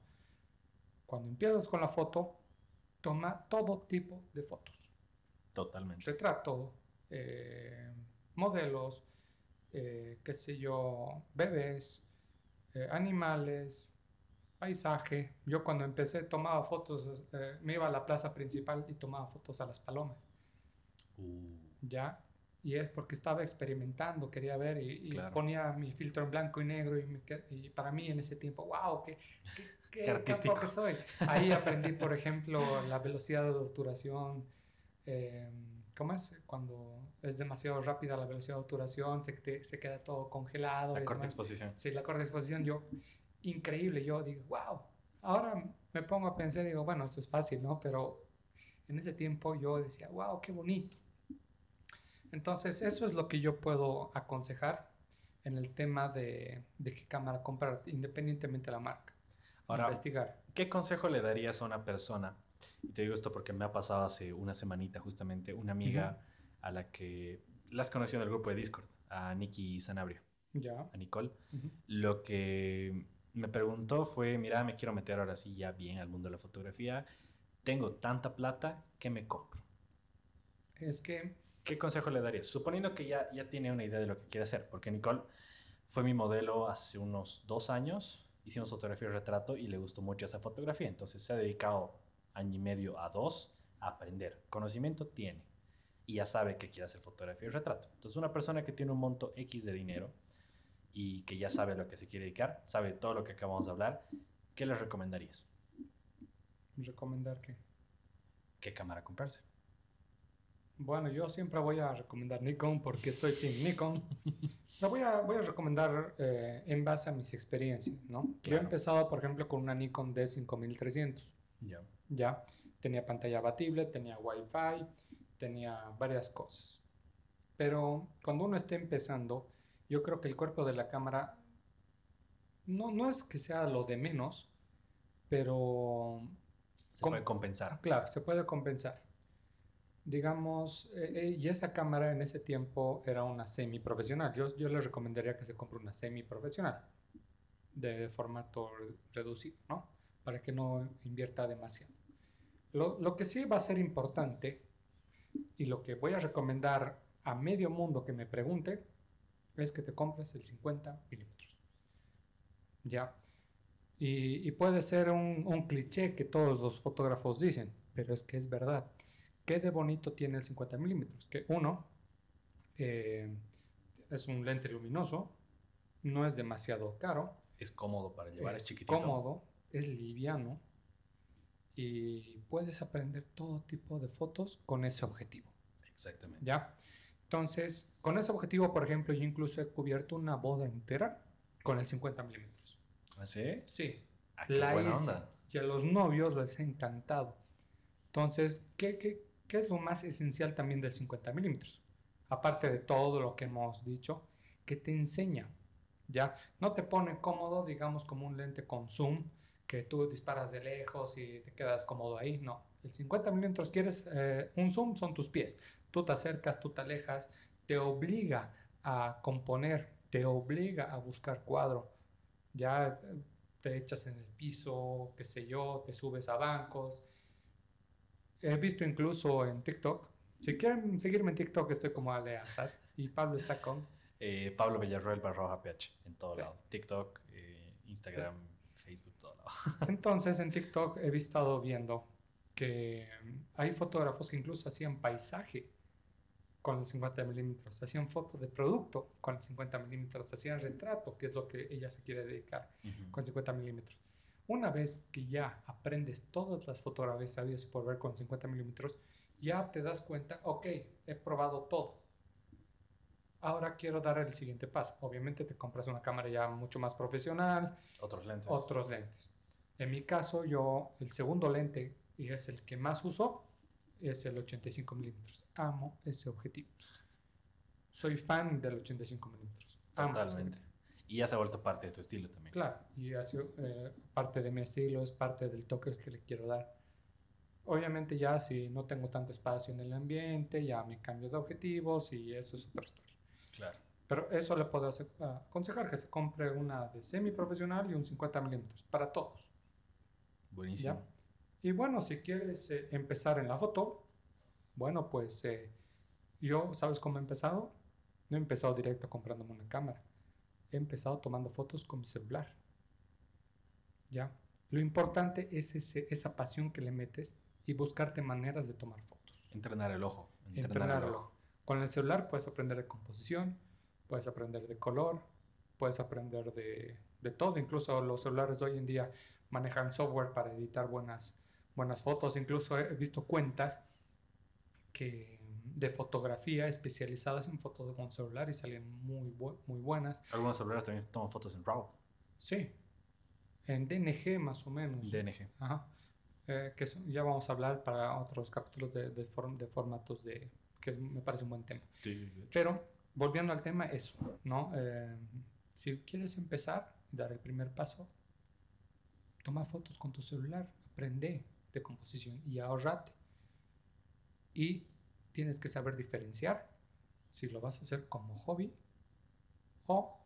Cuando empiezas con la foto, toma todo tipo de fotos. Totalmente. Retrato, eh, modelos, eh, qué sé yo, bebés, eh, animales, paisaje. Yo cuando empecé tomaba fotos, me iba a la plaza principal y tomaba fotos a las palomas. Uh. Ya, y es porque estaba experimentando, quería ver y, ponía mi filtro en blanco y negro y, y, para mí en ese tiempo, wow, qué, qué, qué, artístico que soy. Ahí aprendí, por ejemplo, la velocidad de obturación, eh, ¿cómo es? Cuando es demasiado rápida la velocidad de obturación, se, se queda todo congelado. La corta exposición. Sí, la corta exposición, yo, increíble, yo digo, wow. Ahora me pongo a pensar y digo, bueno, esto es fácil, ¿no? Pero en ese tiempo yo decía, wow, qué bonito entonces, eso es lo que yo puedo aconsejar en el tema de, qué cámara comprar, independientemente de la marca. Ahora, investigar. ¿Qué consejo le darías a una persona? Y te digo esto porque me ha pasado hace una semanita justamente una amiga a la que las conocí en el grupo de Discord, a Nikki Sanabria. Ya. A Nicole. Lo que me preguntó fue, mira, me quiero meter ahora sí ya bien al mundo de la fotografía. Tengo tanta plata, ¿qué me compro? Es que ¿qué consejo le darías? Suponiendo que ya, ya tiene una idea de lo que quiere hacer, porque Nicole fue mi modelo hace unos dos años, hicimos fotografía y retrato y le gustó mucho esa fotografía, entonces se ha dedicado año y medio a dos a aprender. Conocimiento tiene y ya sabe que quiere hacer fotografía y retrato. Entonces una persona que tiene un monto X de dinero y que ya sabe a lo que se quiere dedicar, sabe todo lo que acabamos de hablar, ¿qué le recomendarías? ¿Recomendar qué? ¿Qué cámara comprarse? Bueno, yo siempre voy a recomendar Nikon porque soy Team Nikon. Lo voy a, voy a recomendar eh, en base a mis experiencias, ¿no? Yo he empezado, por ejemplo, con una Nikon D5300. Ya. Ya. Tenía pantalla abatible, tenía Wi-Fi, tenía varias cosas. Pero cuando uno esté empezando, yo creo que el cuerpo de la cámara no, no es que sea lo de menos, pero... Se puede compensar. Claro, se puede compensar digamos, eh, eh, y esa cámara en ese tiempo era una semi-profesional. Yo, yo le recomendaría que se compre una semi-profesional de formato reducido, ¿no? Para que no invierta demasiado. Lo, lo, que sí va a ser importante y lo que voy a recomendar a medio mundo que me pregunte es que te compres el 50 milímetros. ¿Ya? Y, y, puede ser un, un cliché que todos los fotógrafos dicen, pero es que es verdad ¿Qué de bonito tiene el 50 milímetros? Que uno, eh, es un lente luminoso, no es demasiado caro. Es cómodo para llevar, es, chiquitito. cómodo, es liviano y puedes aprender todo tipo de fotos con ese objetivo. Exactamente. ¿Ya? Entonces, con ese objetivo, por ejemplo, yo incluso he cubierto una boda entera con el 50 milímetros. ¿Ah, sí? Sí. Ah, qué buena onda. Y a los novios les ha encantado. Entonces, ¿qué, qué, ¿Qué es lo más esencial también del 50 milímetros? Aparte de todo lo que hemos dicho, que te enseña, ¿ya? No te pone cómodo, digamos, como un lente con zoom, que tú disparas de lejos y te quedas cómodo ahí, no. El 50 milímetros quieres eh, un zoom, son tus pies. Tú te acercas, tú te alejas, te obliga a componer, te obliga a buscar cuadro. Ya eh, te echas en el piso, qué sé yo, te subes a bancos, he visto incluso en TikTok. Si quieren seguirme en TikTok, estoy como Ale. Y Pablo está con. Eh, Pablo Villarroel barroja PH, en todo lado. TikTok, eh, Instagram, Facebook, todo lado. Entonces, en TikTok he estado viendo que hay fotógrafos que incluso hacían paisaje con el 50 milímetros, hacían fotos de producto con el 50 milímetros, hacían retrato, que es lo que ella se quiere dedicar, con 50 milímetros. Una vez que ya aprendes todas las fotografías sabias por ver con 50 milímetros, ya te das cuenta, ok, he probado todo. Ahora quiero dar el siguiente paso. Obviamente te compras una cámara ya mucho más profesional. Otros lentes. Otros lentes. En mi caso, yo el segundo lente, y es el que más uso, es el 85 milímetros. Amo ese objetivo. Soy fan del 85 milímetros. Totalmente. Y ya se ha vuelto parte de tu estilo también. Claro, y ha sido eh, parte de mi estilo, es parte del toque que le quiero dar. Obviamente ya si no tengo tanto espacio en el ambiente, ya me cambio de objetivos y eso es otra historia. Claro. Pero eso le puedo ah, aconsejar que se compre una de semi-profesional y un 50 milímetros para todos. Buenísimo. ¿ya? Y bueno, si quieres eh, empezar en la foto, bueno, pues eh, yo, ¿sabes cómo he empezado? No he empezado directo comprándome una cámara. He empezado tomando fotos con mi celular. ¿Ya? Lo importante es ese- esa pasión que le metes y buscarte maneras de tomar fotos. Entrenar el ojo. Entrenarlo. Con el celular puedes aprender de composición, puedes aprender de color, puedes aprender de, de todo. Incluso los celulares de hoy en día manejan software para editar buenas, buenas fotos. Incluso he visto cuentas que, de fotografía especializadas en fotos con celular y salen muy, bu- muy buenas. Algunos celulares también toman fotos en RAW, Sí, en DNG más o menos. DNG. Ajá. Eh, que ya vamos a hablar para otros capítulos de, de, form- de formatos de que me parece un buen tema. Sí. Pero volviendo al tema, eso, ¿no? Eh, si quieres empezar dar el primer paso, toma fotos con tu celular, aprende de composición y ahorrate. Y tienes que saber diferenciar si lo vas a hacer como hobby o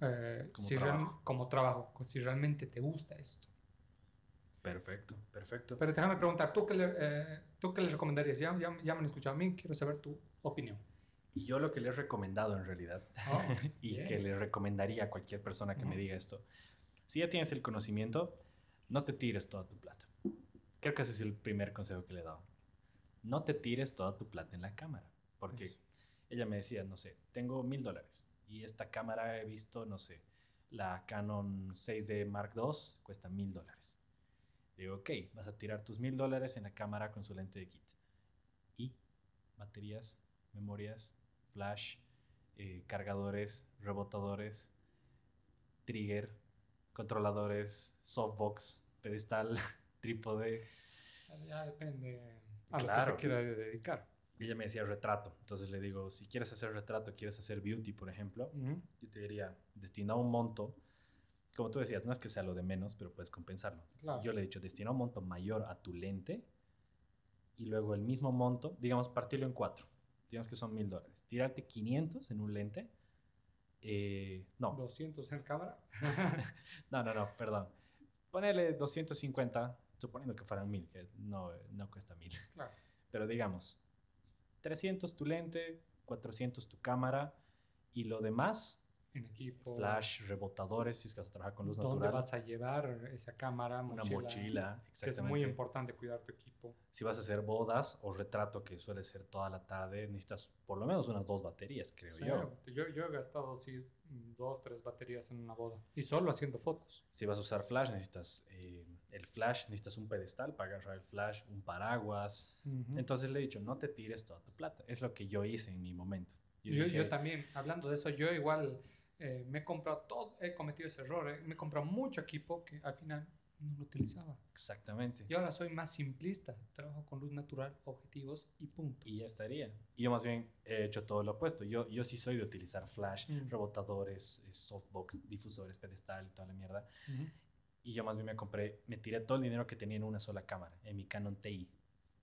eh, Como si trabajo. como trabajo, si realmente te gusta esto. Perfecto, perfecto. Pero déjame preguntar, ¿tú qué le, eh, ¿tú qué le recomendarías? Ya, ya, ya me han escuchado a mí, quiero saber tu opinión. Y yo lo que le he recomendado en realidad, Oh, y que le recomendaría a cualquier persona que me diga esto, si ya tienes el conocimiento, no te tires toda tu plata. Creo que ese es el primer consejo que le he dado. No te tires toda tu plata en la cámara. Porque Eso. ella me decía, no sé, tengo mil dólares y esta cámara he visto, no sé, la Canon 6D Mark II cuesta mil dólares. Digo, ok, vas a tirar tus mil dólares en la cámara con su lente de kit. Y baterías, memorias, flash, eh, cargadores, rebotadores, trigger, controladores, softbox, pedestal, trípode. Ya depende a lo que se quiera dedicar. Y ella me decía retrato. Entonces le digo, si quieres hacer retrato, quieres hacer beauty, por ejemplo, yo te diría, destina un monto. Como tú decías, no es que sea lo de menos, pero puedes compensarlo. Claro. Yo le he dicho, destina un monto mayor a tu lente y luego el mismo monto, digamos, partirlo en cuatro. Digamos que son mil dólares. Tirarte 500 en un lente. eh, no, 200 en cámara. no, no, no, perdón. Ponerle 250, suponiendo que fueran mil, que no, no cuesta mil. Claro. Pero digamos, 300 tu lente, 400 tu cámara y lo demás, En equipo. flash, rebotadores, si es que vas a trabajar con luz ¿Dónde natural. vas a llevar esa cámara? Una Mochila, mochila, Que es muy exactamente. importante cuidar tu equipo. Si vas a hacer bodas o retrato, que suele ser toda la tarde, necesitas por lo menos unas dos baterías, creo Sí, yo. yo. Yo he gastado sí, dos, tres baterías en una boda. Y solo haciendo fotos. Si vas a usar flash, necesitas eh, el flash, necesitas un pedestal para agarrar el flash, un paraguas. Entonces le he dicho, no te tires toda tu plata. Es lo que yo hice en mi momento. Yo Yo, dije, yo también, hablando de eso, yo igual eh, me he comprado todo, he cometido ese error, eh, me he comprado mucho equipo que al final no lo utilizaba. Exactamente. Y ahora soy más simplista, trabajo con luz natural, objetivos y punto. Y ya estaría. Y yo más bien he hecho todo lo opuesto. Yo, yo sí soy de utilizar flash, Mm. rebotadores, eh, softbox, difusores, pedestal toda la mierda. Y yo más bien me compré, me tiré todo el dinero que tenía en una sola cámara, en mi Canon TI,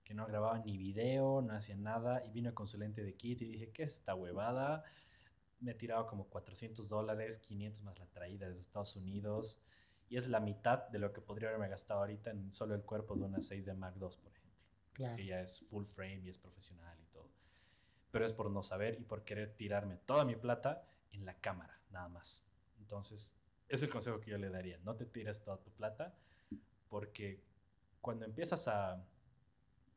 que no grababa ni video, no hacía nada, y vino con su lente de kit y dije, ¿qué es esta huevada? Me he tirado como 400 dólares, 500 más la traída desde Estados Unidos, y es la mitad de lo que podría haberme gastado ahorita en solo el cuerpo de una 6D Mark II, por ejemplo, Claro. que ya es full frame y es profesional y todo. Pero es por no saber y por querer tirarme toda mi plata en la cámara, nada más. Entonces, es el consejo que yo le daría. No te tires toda tu plata porque cuando empiezas a...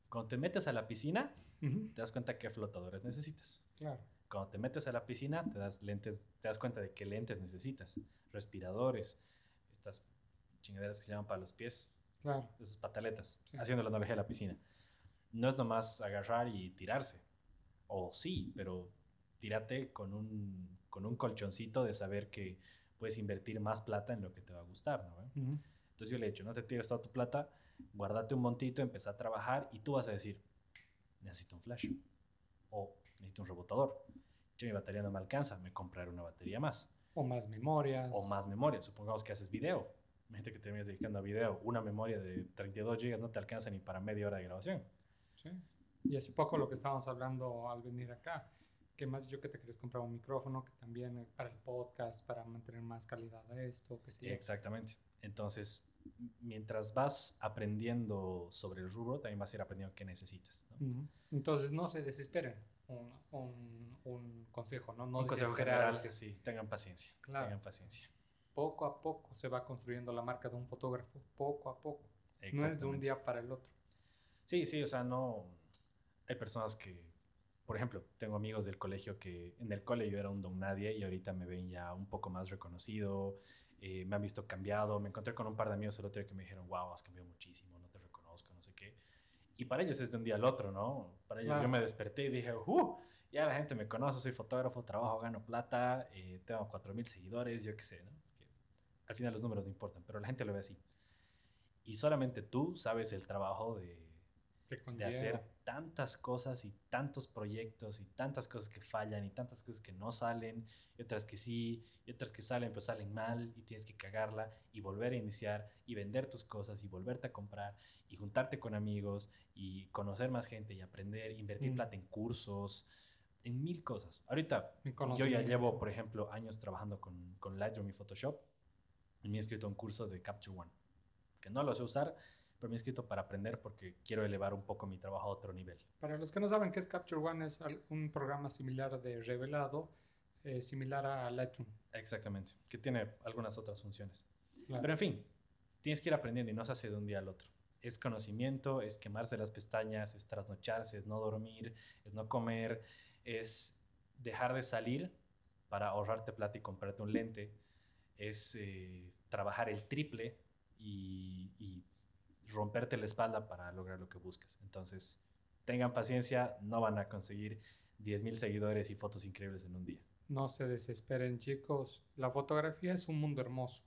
Cuando te metes a la piscina, te das cuenta qué flotadores necesitas. Claro. Cuando te metes a la piscina, te das, lentes, te das cuenta de qué lentes necesitas. Respiradores, estas chingaderas que se llaman para los pies, Claro. esas pataletas, Sí. haciendo la analogía de la piscina. No es nomás agarrar y tirarse. O sí, pero tírate con un, con un colchoncito de saber que puedes invertir más plata en lo que te va a gustar, ¿no? Entonces yo le he dicho, no te tires toda tu plata, guárdate un montito, empieza a trabajar y tú vas a decir, necesito un flash. O necesito un rebotador. Che, mi batería no me alcanza, me compraré una batería más. O más memorias. O más memoria. Supongamos que haces video. Gente que te vienes dedicando a video, una memoria de 32 GB no te alcanza ni para media hora de grabación. Sí. Y hace poco lo que estábamos hablando al venir acá, que más yo que te quieres comprar un micrófono que también eh, para el podcast, para mantener más calidad a esto, que sí. Exactamente. Entonces, mientras vas aprendiendo sobre el rubro, también vas a ir aprendiendo qué necesitas. Entonces, no se desesperen. Un, un, un consejo, ¿no? no un consejo general, sí, tengan paciencia. Claro. Tengan paciencia. Poco a poco se va construyendo la marca de un fotógrafo, poco a poco. No es de un día para el otro. Sí, sí, o sea, no. Hay personas que, por ejemplo, tengo amigos del colegio que en el cole yo era un don nadie y ahorita me ven ya un poco más reconocido, eh, me han visto cambiado. Me encontré con un par de amigos el otro día que me dijeron, wow, has cambiado muchísimo, no te reconozco, no sé qué. Y para ellos es de un día al otro, ¿no? Para ellos yo me desperté y dije, uh, ya la gente me conoce, soy fotógrafo, trabajo, gano plata, eh, tengo 4.000 seguidores, yo qué sé, ¿no? al final los números no importan, pero la gente lo ve así. Y solamente tú sabes el trabajo de, de hacer tantas cosas y tantos proyectos y tantas cosas que fallan y tantas cosas que no salen y otras que sí y otras que salen pero salen mal y tienes que cagarla y volver a iniciar y vender tus cosas y volverte a comprar y juntarte con amigos y conocer más gente y aprender, invertir mm. plata en cursos, en mil cosas. Ahorita yo ya llevo, por ejemplo, años trabajando con, con Lightroom y Photoshop y me he escrito un curso de Capture One, que no lo sé usar, pero me he escrito para aprender porque quiero elevar un poco mi trabajo a otro nivel. Para los que no saben qué es Capture One, es un programa similar de revelado, eh, similar a Lightroom. Exactamente, que tiene algunas otras funciones. Pero en fin, tienes que ir aprendiendo y no se hace de un día al otro. Es conocimiento, es quemarse las pestañas, es trasnocharse, es no dormir, es no comer, es dejar de salir para ahorrarte plata y comprarte un lente, es eh, trabajar el triple y, y romperte la espalda para lograr lo que buscas. Entonces, tengan paciencia, no van a conseguir 10.000 seguidores y fotos increíbles en un día. No se desesperen, chicos. La fotografía es un mundo hermoso.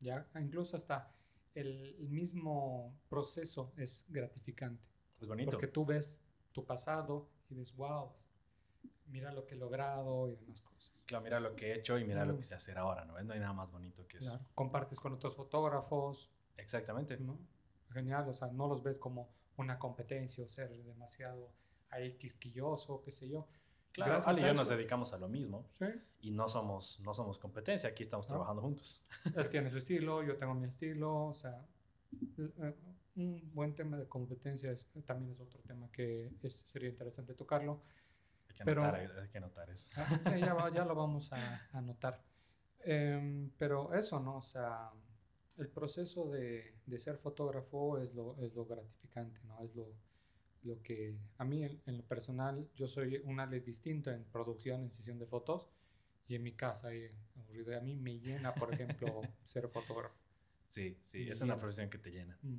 Ya, incluso hasta el, mismo proceso es gratificante. Es bonito. Porque tú ves tu pasado y ves, wow, mira lo que he logrado y demás cosas. Claro, mira lo que he hecho y mira lo mm. que sé hacer ahora, ¿no? No hay nada más bonito que eso. Compartes con otros fotógrafos. Exactamente. ¿no? Genial, o sea, no los ves como una competencia o ser demasiado ahí quisquilloso, qué sé yo. Claro, Ali y yo nos dedicamos a lo mismo ¿Sí? y no somos, no somos competencia, aquí estamos trabajando juntos. Él tiene su estilo, yo tengo mi estilo, o sea, eh, un buen tema de competencia es, también es otro tema que es, sería interesante tocarlo. Hay que, pero, anotar, hay que anotar eso. Ah, sí, ya, ya, lo vamos a anotar. Em, pero eso, ¿no? O sea, el proceso de, de, ser fotógrafo es lo, es lo gratificante, ¿no? Es lo, lo que a mí en, lo personal, yo soy un ale distinto en producción, en sesión de fotos y en mi casa y aburrido. A mí me llena, por ejemplo, ser fotógrafo. Sí, sí, es una profesión que te llena. Mm.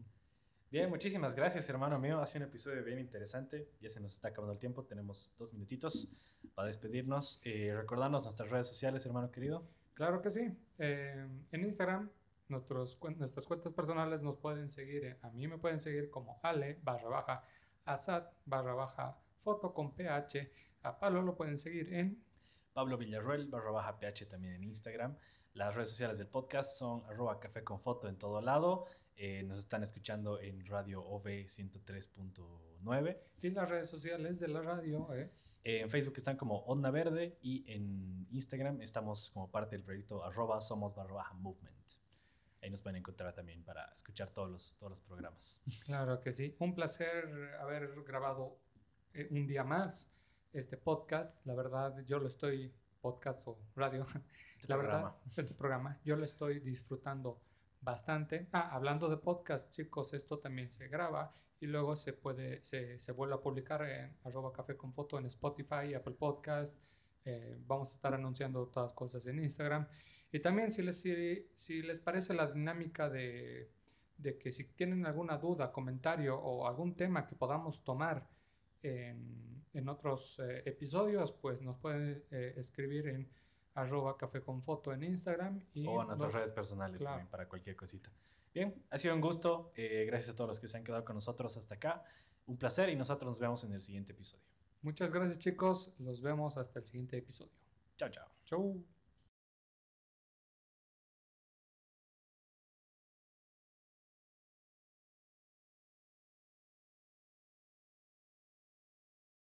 Bien, muchísimas gracias, hermano mío. Ha sido un episodio bien interesante. Ya se nos está acabando el tiempo. Tenemos dos minutitos para despedirnos. Eh, recordarnos nuestras redes sociales, hermano querido. Claro que sí. Eh, en Instagram Nuestros, nuestras cuentas personales nos pueden seguir, a mí me pueden seguir como ale barra baja, asad barra baja, foto con ph, a Pablo lo pueden seguir en... Pablo Villarruel barra baja ph también en Instagram. Las redes sociales del podcast son arroba café con foto en todo lado. Eh, nos están escuchando en Radio OV 103.9. Y las redes sociales de la radio es... Eh, en Facebook están como Onda Verde y en Instagram estamos como parte del proyecto arroba somos barra baja movement. Ahí nos pueden encontrar también para escuchar todos los, todos los programas. Claro que sí. Un placer haber grabado eh, un día más este podcast. La verdad, yo lo estoy, podcast o radio, este la programa. verdad, este programa, yo lo estoy disfrutando bastante. Ah, hablando de podcast, chicos, esto también se graba y luego se puede, se, se vuelve a publicar en arroba café con foto en Spotify, Apple Podcast. Eh, vamos a estar anunciando todas las cosas en Instagram. Y también si les, si, les parece la dinámica de, de, que si tienen alguna duda, comentario o algún tema que podamos tomar en, en otros eh, episodios, pues nos pueden eh, escribir en arroba café con foto en Instagram. Y o en nuestras redes personales también para cualquier cosita. Bien, ha sido un gusto. Eh, gracias a todos los que se han quedado con nosotros hasta acá. Un placer y nosotros nos vemos en el siguiente episodio. Muchas gracias chicos, los vemos hasta el siguiente episodio. Chao, chao. Chau.